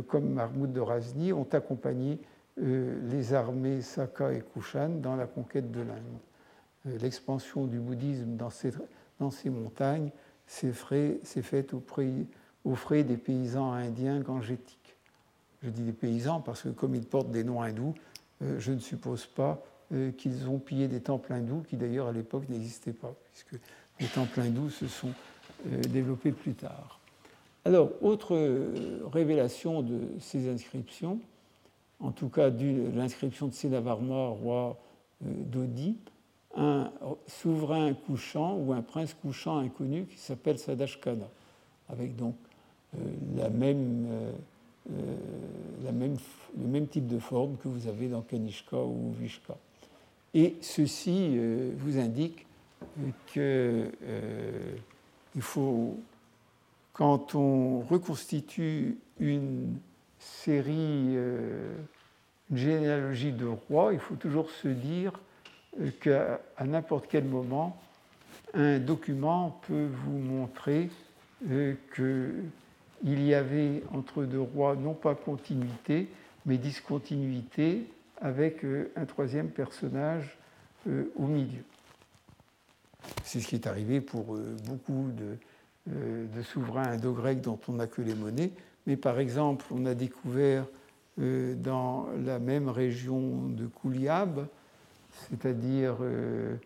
comme Mahmoud de Razni, ont accompagné euh, les armées Saka et Kushan dans la conquête de l'Inde. Euh, l'expansion du bouddhisme dans ces, dans ces montagnes s'est faite au frais des paysans indiens gangétiques. Je dis des paysans parce que comme ils portent des noms hindous, je ne suppose pas qu'ils ont pillé des temples hindous, qui d'ailleurs à l'époque n'existaient pas, puisque les temples hindous se sont développés plus tard. Alors, autre révélation de ces inscriptions, en tout cas l'inscription de Sénavarma, roi d'Odi, un souverain couchant ou un prince couchant inconnu qui s'appelle Sadashkana, avec donc euh, la même, euh, euh, la même, le même type de forme que vous avez dans Kanishka ou Vishka. Et ceci vous indique qu'il faut, quand on reconstitue une série, une généalogie de rois, il faut toujours se dire qu'à n'importe quel moment, un document peut vous montrer euh, qu'il y avait entre deux rois non pas continuité, mais discontinuité avec euh, un troisième personnage euh, au milieu. C'est ce qui est arrivé pour beaucoup de, souverains indo-grecs dont on n'a que les monnaies. Mais par exemple, on a découvert dans la même région de Kouliab c'est-à-dire euh,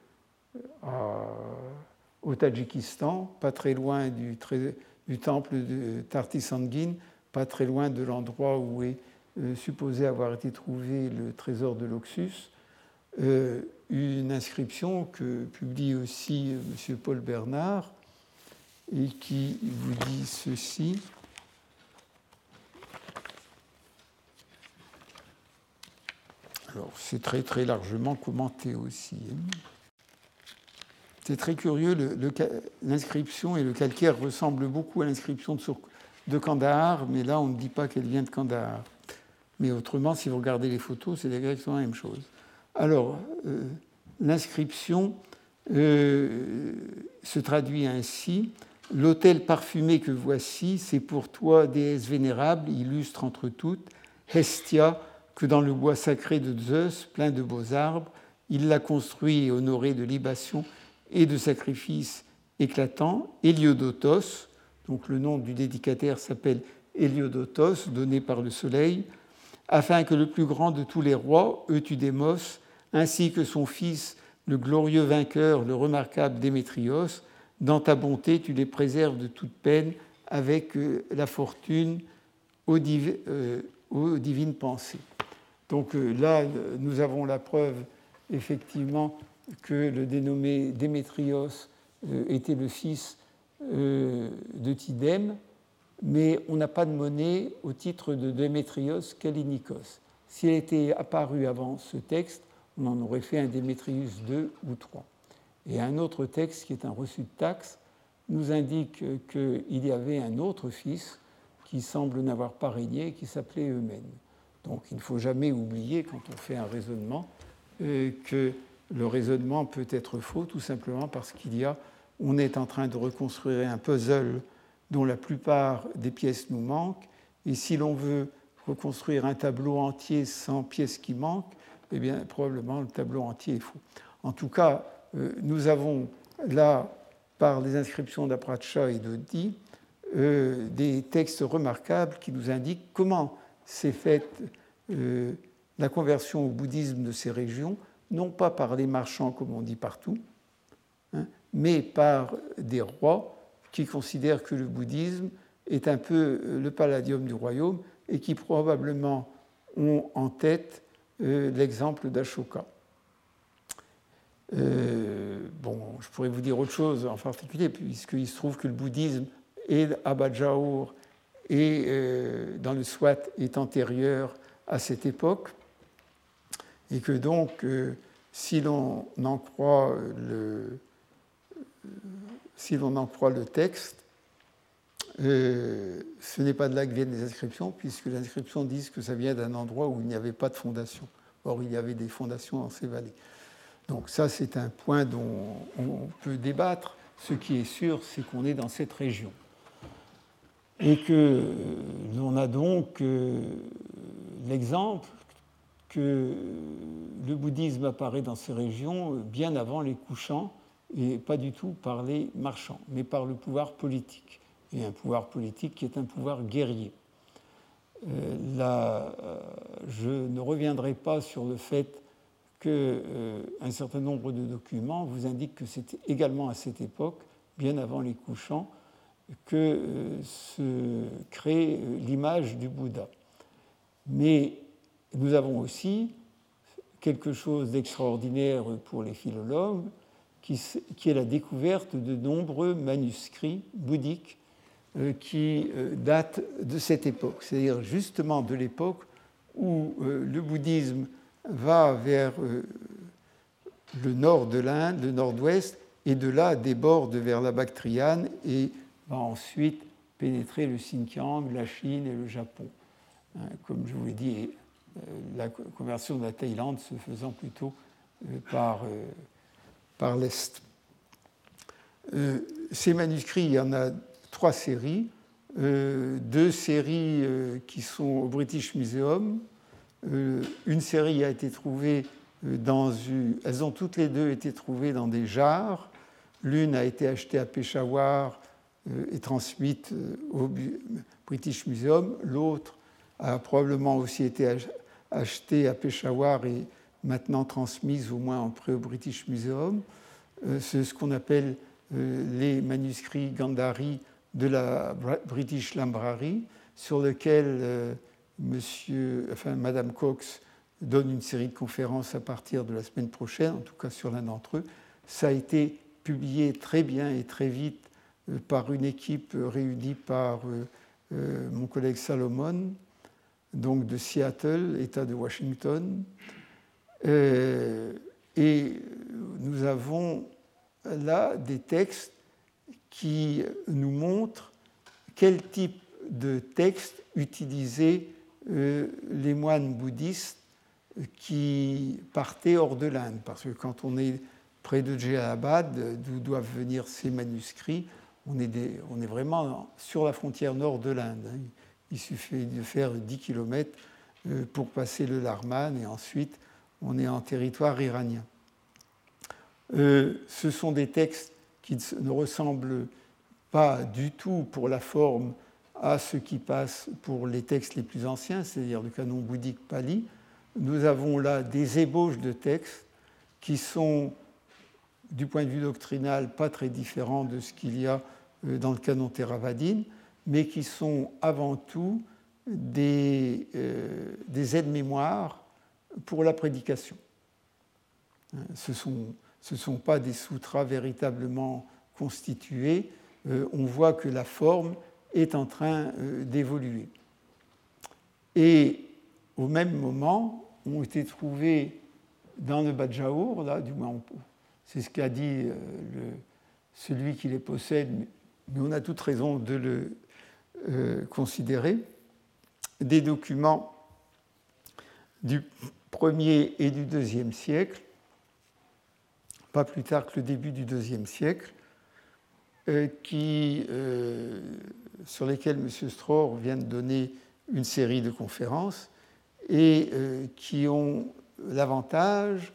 au Tadjikistan, pas très loin du, temple de Tartisangin, pas très loin de l'endroit où est euh, supposé avoir été trouvé le trésor de l'Oxus, euh, une inscription que publie aussi M. Paul Bernard et qui vous dit ceci. Alors, c'est très très largement commenté aussi. C'est très curieux, l'inscription et le calcaire ressemblent beaucoup à l'inscription de, Kandahar, mais là on ne dit pas qu'elle vient de Kandahar. Mais autrement, si vous regardez les photos, c'est exactement la même chose. Alors, euh, l'inscription euh, se traduit ainsi L'autel parfumé que voici, c'est pour toi, déesse vénérable, illustre entre toutes, Hestia, que dans le bois sacré de Zeus, plein de beaux arbres, il l'a construit et honoré de libations et de sacrifices éclatants, Héliodotos, donc le nom du dédicataire s'appelle Héliodotos, donné par le soleil, afin que le plus grand de tous les rois, Eutudémos, ainsi que son fils, le glorieux vainqueur, le remarquable Démétrios, dans ta bonté, tu les préserves de toute peine avec euh, la fortune aux, euh, aux divines pensées. Donc euh, là, nous avons la preuve effectivement que le dénommé Démétrios euh, était le fils euh, de Tidème, mais on n'a pas de monnaie au titre de Démétrios Kalinikos. S'il était apparu avant ce texte, on en aurait fait un Démétrius 2 ou 3. Et un autre texte, qui est un reçu de taxe, nous indique qu'il y avait un autre fils qui semble n'avoir pas régné, qui s'appelait Eumène. Donc il ne faut jamais oublier, quand on fait un raisonnement, euh, que le raisonnement peut être faux, tout simplement parce qu'il y a, on est en train de reconstruire un puzzle dont la plupart des pièces nous manquent, et si l'on veut reconstruire un tableau entier sans pièces qui manquent, eh bien probablement le tableau entier est faux. En tout cas, euh, nous avons là, par les inscriptions d'Apracha et de euh, des textes remarquables qui nous indiquent comment s'est faite euh, la conversion au bouddhisme de ces régions, non pas par les marchands comme on dit partout, hein, mais par des rois qui considèrent que le bouddhisme est un peu euh, le palladium du royaume et qui probablement ont en tête euh, l'exemple d'Ashoka. bon, je pourrais vous dire autre chose en particulier, puisqu'il se trouve que le bouddhisme est à Bajaur et euh, dans le Swat est antérieur à cette époque, et que donc, euh, si l'on en croit le, si l'on en croit le texte, euh, ce n'est pas de là que viennent les inscriptions, puisque les inscriptions disent que ça vient d'un endroit où il n'y avait pas de fondation. Or, il y avait des fondations dans ces vallées. Donc ça, c'est un point dont on peut débattre. Ce qui est sûr, c'est qu'on est dans cette région et que l'on a donc euh, l'exemple que le bouddhisme apparaît dans ces régions bien avant les couchants et pas du tout par les marchands, mais par le pouvoir politique, et un pouvoir politique qui est un pouvoir guerrier. là, je ne reviendrai pas sur le fait qu'un certain nombre de documents vous indiquent que c'était également à cette époque, bien avant les couchants, que se crée l'image du Bouddha. Mais nous avons aussi quelque chose d'extraordinaire pour les philologues, qui, est la découverte de nombreux manuscrits bouddhiques euh, qui euh, datent de cette époque, c'est-à-dire justement de l'époque où euh, le bouddhisme va vers le nord de l'Inde, le nord-ouest, et de là déborde vers la Bactriane et va ensuite pénétrer le Xinjiang, la Chine et le Japon. Hein, comme je vous l'ai dit, euh, la conversion de la Thaïlande se faisant plutôt euh, par, euh, par l'Est. Ces manuscrits, il y en a trois séries. deux séries qui sont au British Museum. une série a été trouvée dans une... Elles ont toutes les deux été trouvées dans des jars. L'une a été achetée à Peshawar et transmise au British Museum. L'autre a probablement aussi été achetée à Peshawar et maintenant transmise au moins en prêt au British Museum. Euh, c'est ce qu'on appelle euh, les manuscrits Gandhari de la British Library, sur lequel euh, monsieur, enfin, Madame Cox donne une série de conférences à partir de la semaine prochaine, en tout cas sur l'un d'entre eux. Ça a été publié très bien et très vite par une équipe réunie par mon collègue Salomon, donc de Seattle, État de Washington. Euh, et nous avons là des textes qui nous montrent quel type de texte utilisaient euh, les moines bouddhistes qui partaient hors de l'Inde. Parce que quand on est près de Djellabad, d'où doivent venir ces manuscrits, on est, vraiment sur la frontière nord de l'Inde. Hein. Il suffit de faire 10 km euh, pour passer le Larman et ensuite on est en territoire iranien. Euh, ce sont des textes qui ne ressemblent pas du tout pour la forme à ce qui passe pour les textes les plus anciens, c'est-à-dire le canon bouddhique pali. Nous avons là des ébauches de textes qui sont, du point de vue doctrinal, pas très différents de ce qu'il y a euh, dans le canon Theravadin, mais qui sont avant tout des, euh, des aides-mémoires pour la prédication. Ce ne sont, ce sont pas des sutras véritablement constitués. Euh, on voit que la forme est en train d'évoluer. Et au même moment, ont été trouvés dans le Badjaour, là, du moins, c'est ce qu'a dit le, celui qui les possède, mais on a toute raison de le euh, considérer des documents du 1er et du 2e siècle, pas plus tard que le début du 2e siècle, euh, qui, euh, sur lesquels M. Strauer vient de donner une série de conférences et qui ont l'avantage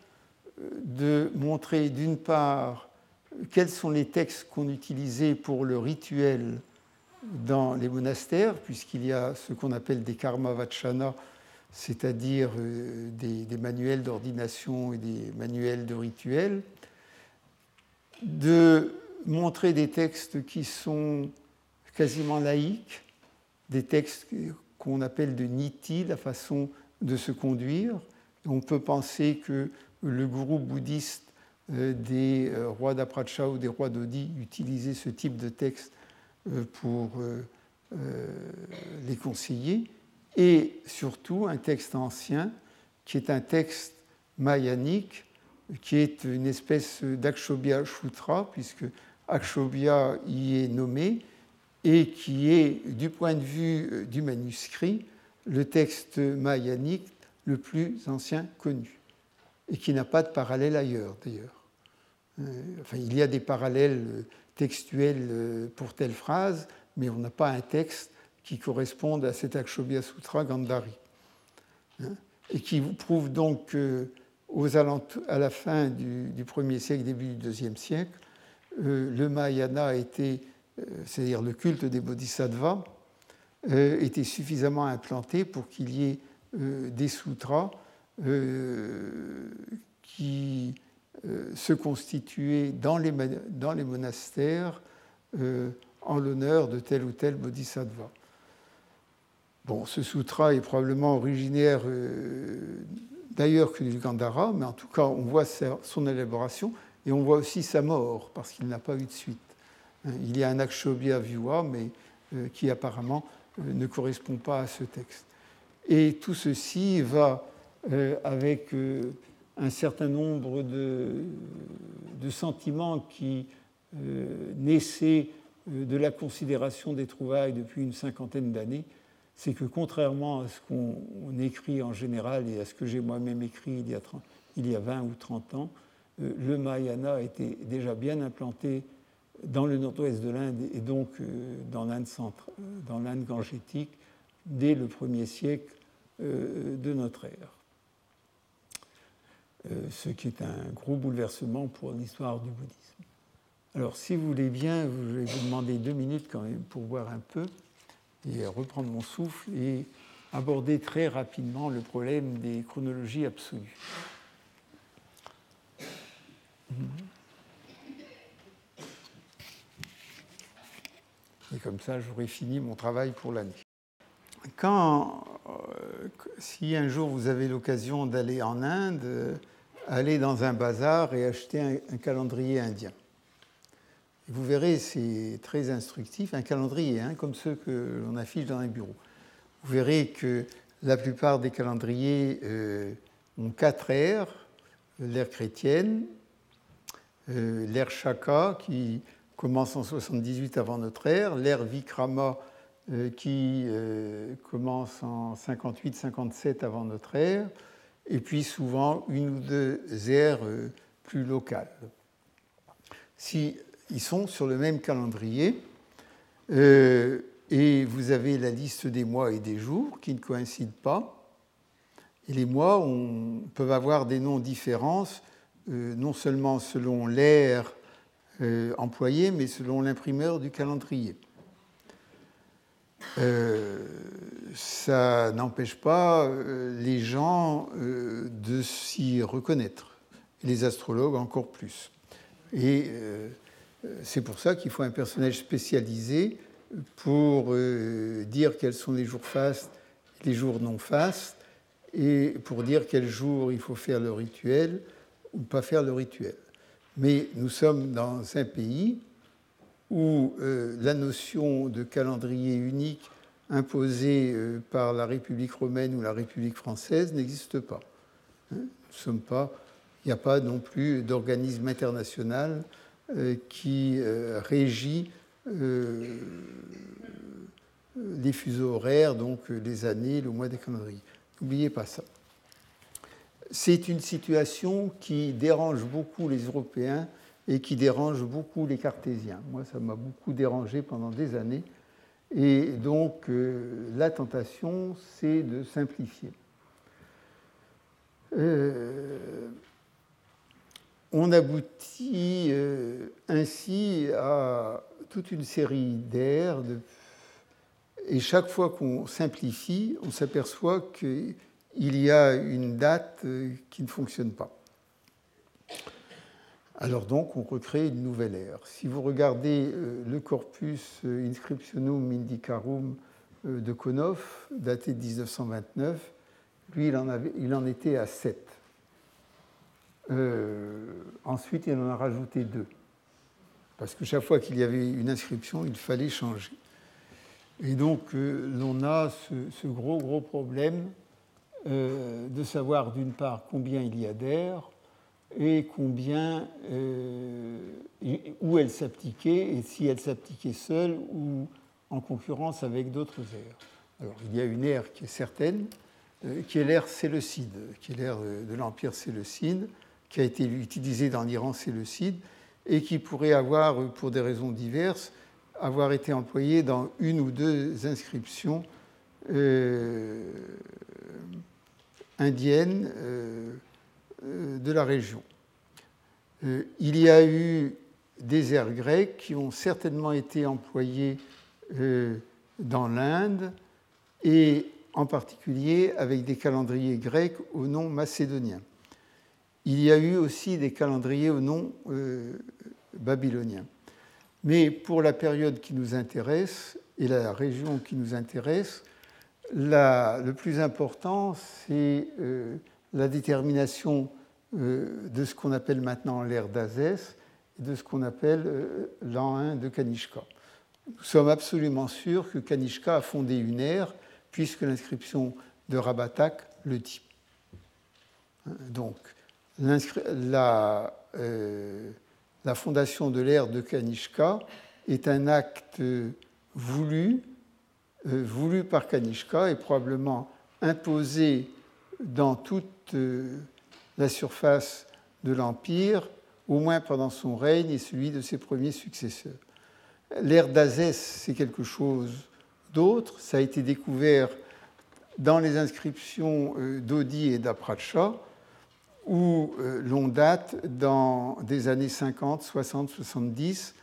de montrer d'une part quels sont les textes qu'on utilisait pour le rituel dans les monastères, puisqu'il y a ce qu'on appelle des karma vachana, c'est-à-dire euh, des, manuels d'ordination et des manuels de rituels, de montrer des textes qui sont quasiment laïques, des textes qu'on appelle de niti, la façon de se conduire. On peut penser que le gourou bouddhiste euh, des euh, rois d'Apracha ou des rois d'Odi utilisait ce type de texte euh, pour les conseiller, et surtout un texte ancien qui est un texte mayanique, qui est une espèce d'Akshobhya Shutra, puisque Akshobhya y est nommé, et qui est, du point de vue du manuscrit, le texte mayanique le plus ancien connu, et qui n'a pas de parallèle ailleurs d'ailleurs. Enfin, il y a des parallèles textuel euh, pour telle phrase, mais on n'a pas un texte qui corresponde à cet Akshobhya Sutra Gandhari. Hein, et qui prouve donc qu'aux à la fin du, 1er siècle, début du 2e siècle, euh, le Mahayana euh, c'est-à-dire le culte des bodhisattvas, était suffisamment implanté pour qu'il y ait des sutras qui se constituaient dans les, dans les monastères en l'honneur de tel ou tel bodhisattva. Bon, ce sutra est probablement originaire d'ailleurs que du Gandhara, mais en tout cas, on voit son élaboration et on voit aussi sa mort, parce qu'il n'a pas eu de suite. Il y a un Akshobhya Vyuha, mais euh, qui apparemment euh, ne correspond pas à ce texte. Et tout ceci va euh, avec un certain nombre de, sentiments qui naissaient de la considération des trouvailles depuis une cinquantaine d'années, c'est que contrairement à ce qu'on écrit en général et à ce que j'ai moi-même écrit il y, a il y, a 20 ou 30 ans, euh, le Mahayana était déjà bien implanté dans le nord-ouest de l'Inde et donc euh, euh, dans l'Inde gangétique dès le premier siècle de notre ère. Ce qui est un gros bouleversement pour l'histoire du bouddhisme. Alors, si vous voulez bien, je vais vous demander deux minutes quand même pour voir un peu et reprendre mon souffle et aborder très rapidement le problème des chronologies absolues. Et comme ça, j'aurai fini mon travail pour l'année. Quand, euh, si un jour vous avez l'occasion d'aller en Inde, allez dans un bazar et acheter un calendrier indien. Vous verrez, c'est très instructif, un calendrier, hein, comme ceux que l'on affiche dans les bureaux. Vous verrez que la plupart des calendriers euh, ont quatre ères, l'ère chrétienne, euh, l'ère Shaka qui commence en 78 avant notre ère, l'ère Vikrama euh, qui commence en 58-57 avant notre ère, et puis souvent une ou deux ères plus locales. Si ils sont sur le même calendrier. Euh, et vous avez la liste des mois et des jours qui ne coïncident pas. Et les mois peuvent avoir des noms différents, euh, non seulement selon l'ère euh, employée, mais selon l'imprimeur du calendrier. Ça n'empêche pas les gens de s'y reconnaître, les astrologues encore plus. Et c'est pour ça qu'il faut un personnage spécialisé pour euh, dire quels sont les jours fastes les jours non fastes, et pour dire quel jour il faut faire le rituel ou pas faire le rituel. Mais nous sommes dans un pays où euh, la notion de calendrier unique imposée euh, par la République romaine ou la République française n'existe pas. Hein. sommes pas, il n'y a pas non plus d'organisme international euh, qui régit les fuseaux horaires, donc les années, le mois des calendriers. N'oubliez pas ça. C'est une situation qui dérange beaucoup les Européens et qui dérange beaucoup les Cartésiens. Moi, ça m'a beaucoup dérangé pendant des années. Et donc, la tentation, c'est de simplifier on aboutit euh, ainsi à toute une série d'aires. Et chaque fois qu'on simplifie, on s'aperçoit qu'il y a une date euh, qui ne fonctionne pas. Alors donc, on recrée une nouvelle ère. Si vous regardez euh, le corpus Inscriptionum Indicarum de Konoff, daté de 1929, lui, il en, était à 7. Euh, ensuite, il en a rajouté deux. Parce que chaque fois qu'il y avait une inscription, il fallait changer. Et donc, euh, l'on a ce, gros, gros problème euh, de savoir d'une part combien il y a d'air et combien, où elle s'appliquait et si elle s'appliquait seule ou en concurrence avec d'autres aires. Alors, il y a une aire qui est certaine, qui est l'ère séleucide, qui est l'ère de l'Empire séleucide, qui a été utilisé dans l'Iran séleucide et qui pourrait avoir, pour des raisons diverses, avoir été employé dans une ou deux inscriptions euh, indiennes euh, euh, de la région. il y a eu des airs grecs qui ont certainement été employés dans l'Inde et en particulier avec des calendriers grecs au nom macédonien. Il y a eu aussi des calendriers au nom euh, babylonien. Mais pour la période qui nous intéresse et la région qui nous intéresse, le plus important, c'est euh, la détermination euh, de ce qu'on appelle maintenant l'ère d'Azès et de ce qu'on appelle l'an 1 de Kanishka. Nous sommes absolument sûrs que Kanishka a fondé une ère puisque l'inscription de Rabatak le dit. Donc, la, euh, la, fondation de l'ère de Kanishka est un acte voulu, euh, voulu par Kanishka et probablement imposé dans toute euh, la surface de l'Empire, au moins pendant son règne et celui de ses premiers successeurs. L'ère d'Azès, c'est quelque chose d'autre. Ça a été découvert dans les inscriptions euh, d'Odi et d'Apracha, où euh, l'on date dans des années 50, 60, 70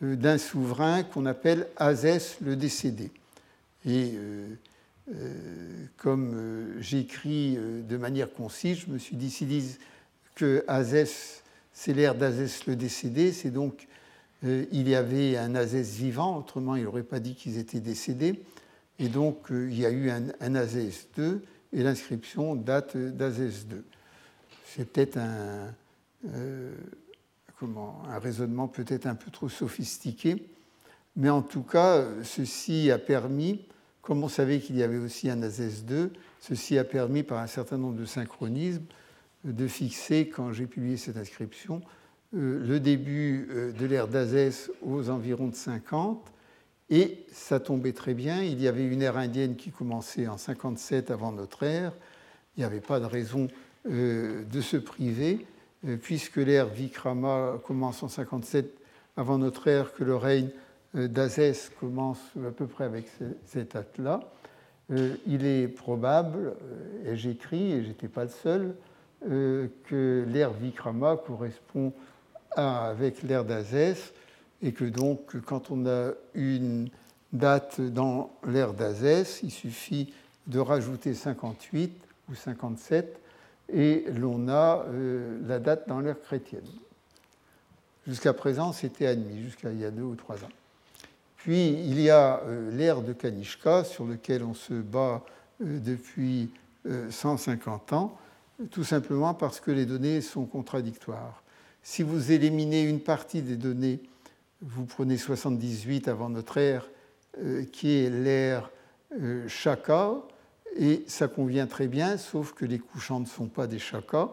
d'un souverain qu'on appelle Azès le décédé. Et comme j'écris de manière concise, je me suis dit, s'ils disent que Azès, c'est l'ère d'Azès le décédé, c'est donc il y avait un Azès vivant, autrement il n'aurait pas dit qu'ils étaient décédés. Et donc, euh, il y a eu un, un 2 et l'inscription date d'Azès 2. C'est peut-être un, euh, comment, un raisonnement peut-être un peu trop sophistiqué, mais en tout cas, ceci a permis, comme on savait qu'il y avait aussi un Azès 2, ceci a permis par un certain nombre de synchronismes de fixer, quand j'ai publié cette inscription, euh, le début de l'ère d'Azès aux environs de 50 et ça tombait très bien, il y avait une ère indienne qui commençait en 57 avant notre ère, il n'y avait pas de raison euh, de se priver, euh, puisque l'ère Vikrama commence en 57 avant notre ère, que le règne euh, d'Azès commence à peu près avec cette date-là. Il est probable, et j'écris, et je n'étais pas le seul, que l'ère Vikrama correspond avec l'ère d'Azès, et que donc quand on a une date dans l'ère d'Azès, il suffit de rajouter 58 ou 57 et l'on a euh, la date dans l'ère chrétienne. Jusqu'à présent, c'était admis, jusqu'à il y a deux ou trois ans. Puis il y a euh, l'ère de Kanishka sur lequel on se bat euh, depuis 150 ans, tout simplement parce que les données sont contradictoires. Si vous éliminez une partie des données vous prenez 78 avant notre ère, euh, qui est l'ère euh, Shaka, et ça convient très bien, sauf que les couchants ne sont pas des Shaka,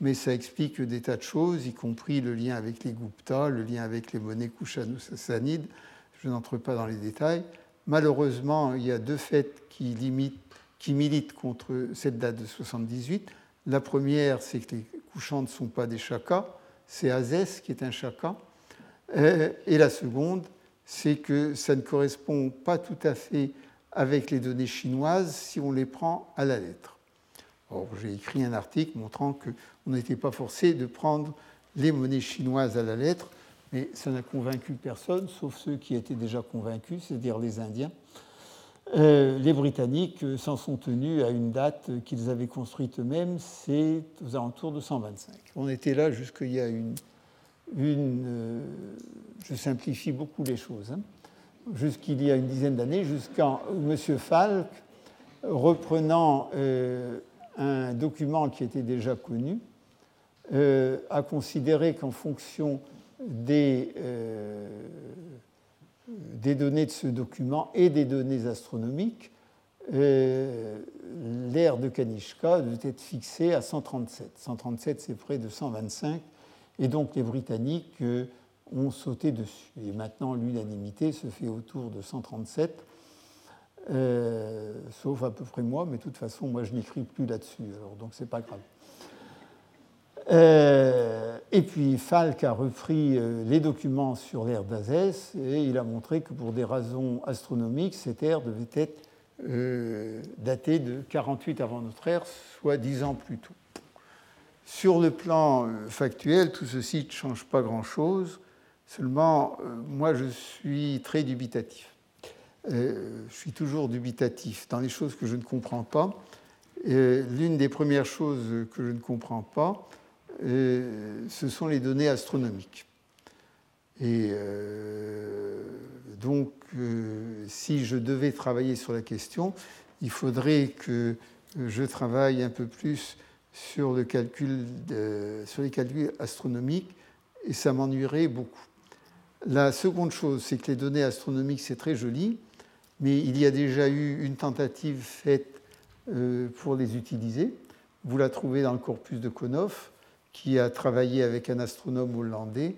mais ça explique des tas de choses, y compris le lien avec les Gupta, le lien avec les monnaies Kushano-Sassanides. Je n'entre pas dans les détails. Malheureusement, il y a deux faits qui, militent contre cette date de 78. La première, c'est que les couchants ne sont pas des Shaka, c'est Azès qui est un Shaka. Euh, et la seconde, c'est que ça ne correspond pas tout à fait avec les données chinoises si on les prend à la lettre. J'ai écrit un article montrant qu'on n'était pas forcé de prendre les monnaies chinoises à la lettre, mais ça n'a convaincu personne, sauf ceux qui étaient déjà convaincus, c'est-à-dire les Indiens. Euh, les Britanniques s'en sont tenus à une date qu'ils avaient construite eux-mêmes, c'est aux alentours de 125. On était là jusqu'il y a une euh, je simplifie beaucoup les choses, hein, jusqu'il y a une dizaine d'années, jusqu'à M. Falk, reprenant euh, un document qui était déjà connu, euh, a considéré qu'en fonction des, des, données de ce document et des données astronomiques, l'ère de Kanishka devait être fixée à 137. 137, c'est près de 125 et donc les Britanniques euh, ont sauté dessus. Et maintenant, l'unanimité se fait autour de 137, euh, sauf à peu près moi, mais de toute façon, moi, je n'écris plus là-dessus, alors donc c'est pas grave. Euh, et puis Falk a repris les documents sur l'ère d'Azès et il a montré que pour des raisons astronomiques, cette ère devait être datée de 48 avant notre ère, soit 10 ans plus tôt. Sur le plan euh, factuel, tout ceci ne change pas grand-chose, seulement euh, moi je suis très dubitatif. je suis toujours dubitatif dans les choses que je ne comprends pas. L'une des premières choses que je ne comprends pas, ce sont les données astronomiques. Et euh, donc, euh, si je devais travailler sur la question, il faudrait que je travaille un peu plus sur, le calcul sur les calculs astronomiques, et ça m'ennuierait beaucoup. La seconde chose, c'est que les données astronomiques, c'est très joli, mais il y a déjà eu une tentative faite euh, pour les utiliser. Vous la trouvez dans le corpus de Konoff, qui a travaillé avec un astronome hollandais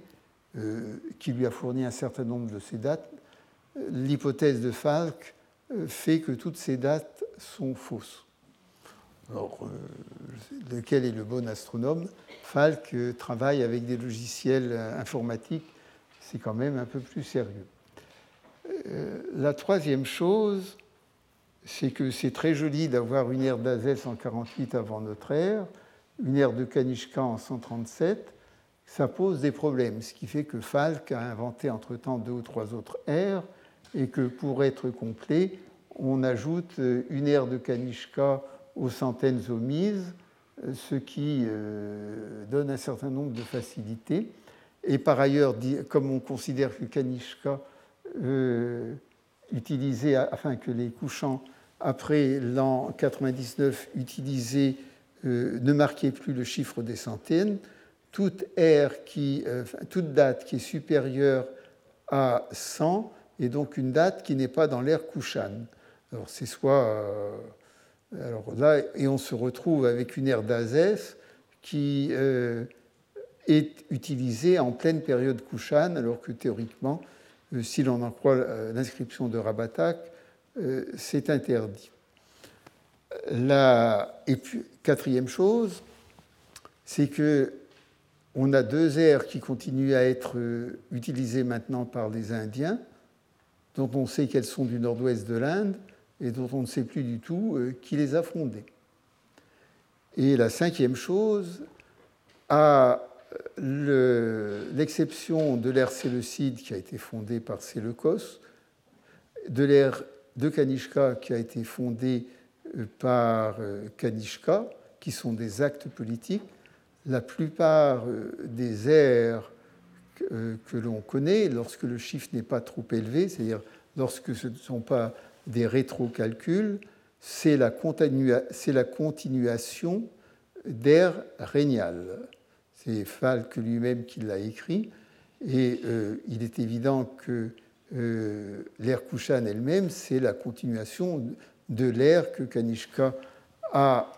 euh, qui lui a fourni un certain nombre de ces dates, l'hypothèse de Falk euh, fait que toutes ces dates sont fausses. Alors, euh, lequel est le bon astronome? Falk travaille avec des logiciels informatiques, c'est quand même un peu plus sérieux. La troisième chose, c'est que c'est très joli d'avoir une ère d'Azès en 48 avant notre ère, une ère de Kanishka en 137, ça pose des problèmes, ce qui fait que Falk a inventé entre-temps deux ou trois autres aires, et que pour être complet, on ajoute une aire de Kanishka aux centaines omises, ce qui euh, donne un certain nombre de facilités. Et par ailleurs, comme on considère que Kanishka euh, utilisait, afin que les couchants après l'an 99 utilisés euh, ne marquaient plus le chiffre des centaines, toute, qui, euh, toute date qui est supérieure à 100 est donc une date qui n'est pas dans l'ère Kushan. Alors c'est soit euh, alors là et on se retrouve avec une ère d'Azès qui est utilisée en pleine période Kushan, alors que théoriquement, si l'on en croit l'inscription de Rabatak, c'est interdit. La et puis, quatrième chose, c'est que on a deux aires qui continuent à être euh, utilisées maintenant par les Indiens, dont on sait qu'elles sont du nord-ouest de l'Inde et dont on ne sait plus du tout euh, qui les a fondées. Et la cinquième chose, à l'exception de l'ère séleucide qui a été fondée par Séleucos, de l'ère de Kanishka qui a été fondée par Kanishka, qui sont des actes politiques, la plupart euh, des aires euh, que, l'on connaît, lorsque le chiffre n'est pas trop élevé, c'est-à-dire lorsque ce ne sont pas des rétrocalculs, c'est la, la, continuation d'air régnales. C'est Falk lui-même qui l'a écrit, et euh, il est évident que l'ère Kushan elle-même, c'est la continuation de l'ère que Kanishka a,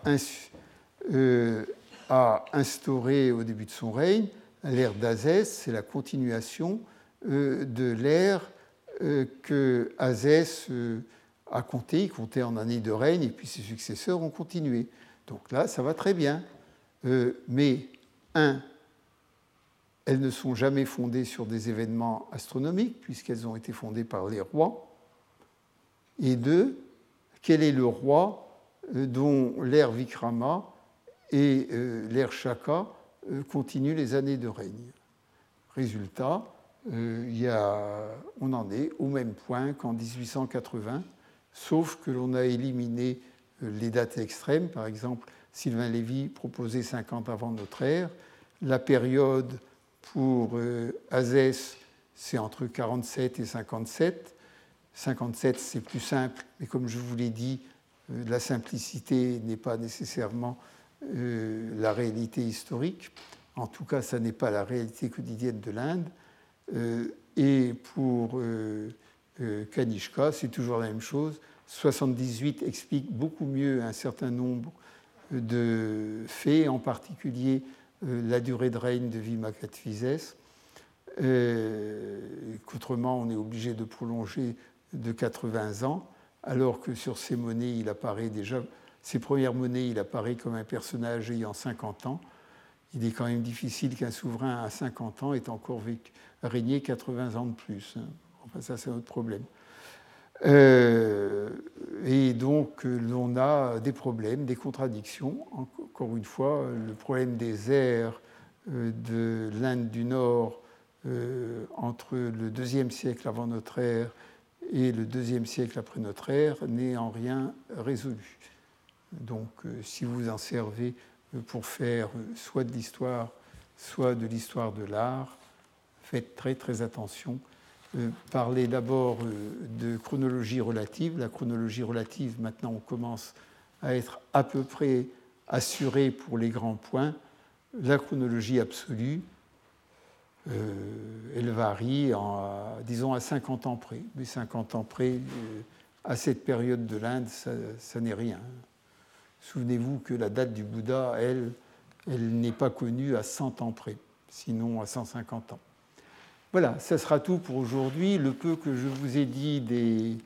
a instauré au début de son règne. L'ère d'Azès, c'est la continuation euh, de l'ère euh, que Azès euh, a compté. Il comptait en années de règne et puis ses successeurs ont continué. Donc là, ça va très bien. mais, un, elles ne sont jamais fondées sur des événements astronomiques, puisqu'elles ont été fondées par les rois. Et deux, quel est le roi dont l'ère Vikrama et euh, l'ère Shaka euh, continue les années de règne. Résultat, euh, on en est au même point qu'en 1880, sauf que l'on a éliminé les dates extrêmes. Par exemple, Sylvain Lévy proposait 50 avant notre ère. La période pour Azès, c'est entre 47 et 57. 57, c'est plus simple, mais comme je vous l'ai dit, la simplicité n'est pas nécessairement euh, la réalité historique. En tout cas, ça n'est pas la réalité quotidienne de l'Inde. Euh, et pour euh, Kanishka, c'est toujours la même chose. 78 explique beaucoup mieux un certain nombre de faits, en particulier la durée de règne de Vimakatvises, qu'autrement on est obligé de prolonger de 80 ans, alors que sur ces monnaies, il apparaît déjà ses premières monnaies, il apparaît comme un personnage ayant 50 ans. Il est quand même difficile qu'un souverain à 50 ans ait encore régné 80 ans de plus. Hein. Enfin, ça, c'est un autre problème. Euh, et donc, l'on a des problèmes, des contradictions. Encore une fois, le problème des airs euh, de l'Inde du Nord euh, entre le deuxième siècle avant notre ère et le deuxième siècle après notre ère n'est en rien résolu. Donc si vous en servez pour faire soit de l'histoire, soit de l'histoire de l'art, faites très très attention. parlez d'abord de chronologie relative. La chronologie relative, maintenant on commence à être à peu près assuré pour les grands points. La chronologie absolue, euh, elle varie, en, disons, à 50 ans près. Mais 50 ans près, euh, à cette période de l'Inde, ça, n'est rien. Souvenez-vous que la date du Bouddha, elle, elle n'est pas connue à 100 ans près, sinon à 150 ans. Voilà, ça sera tout pour aujourd'hui. Le peu que je vous ai dit des,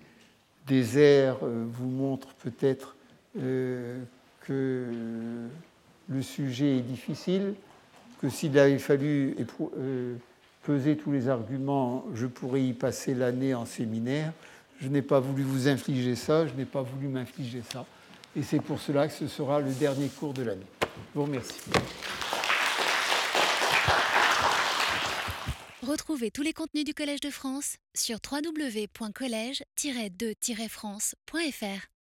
des airs euh, vous montre peut-être que le sujet est difficile, que s'il avait fallu euh, peser tous les arguments, je pourrais y passer l'année en séminaire. Je n'ai pas voulu vous infliger ça, je n'ai pas voulu m'infliger ça. Et c'est pour cela que ce sera le dernier cours de l'année. Je vous remercie. Retrouvez tous les contenus du Collège de France sur www.colège-2-france.fr.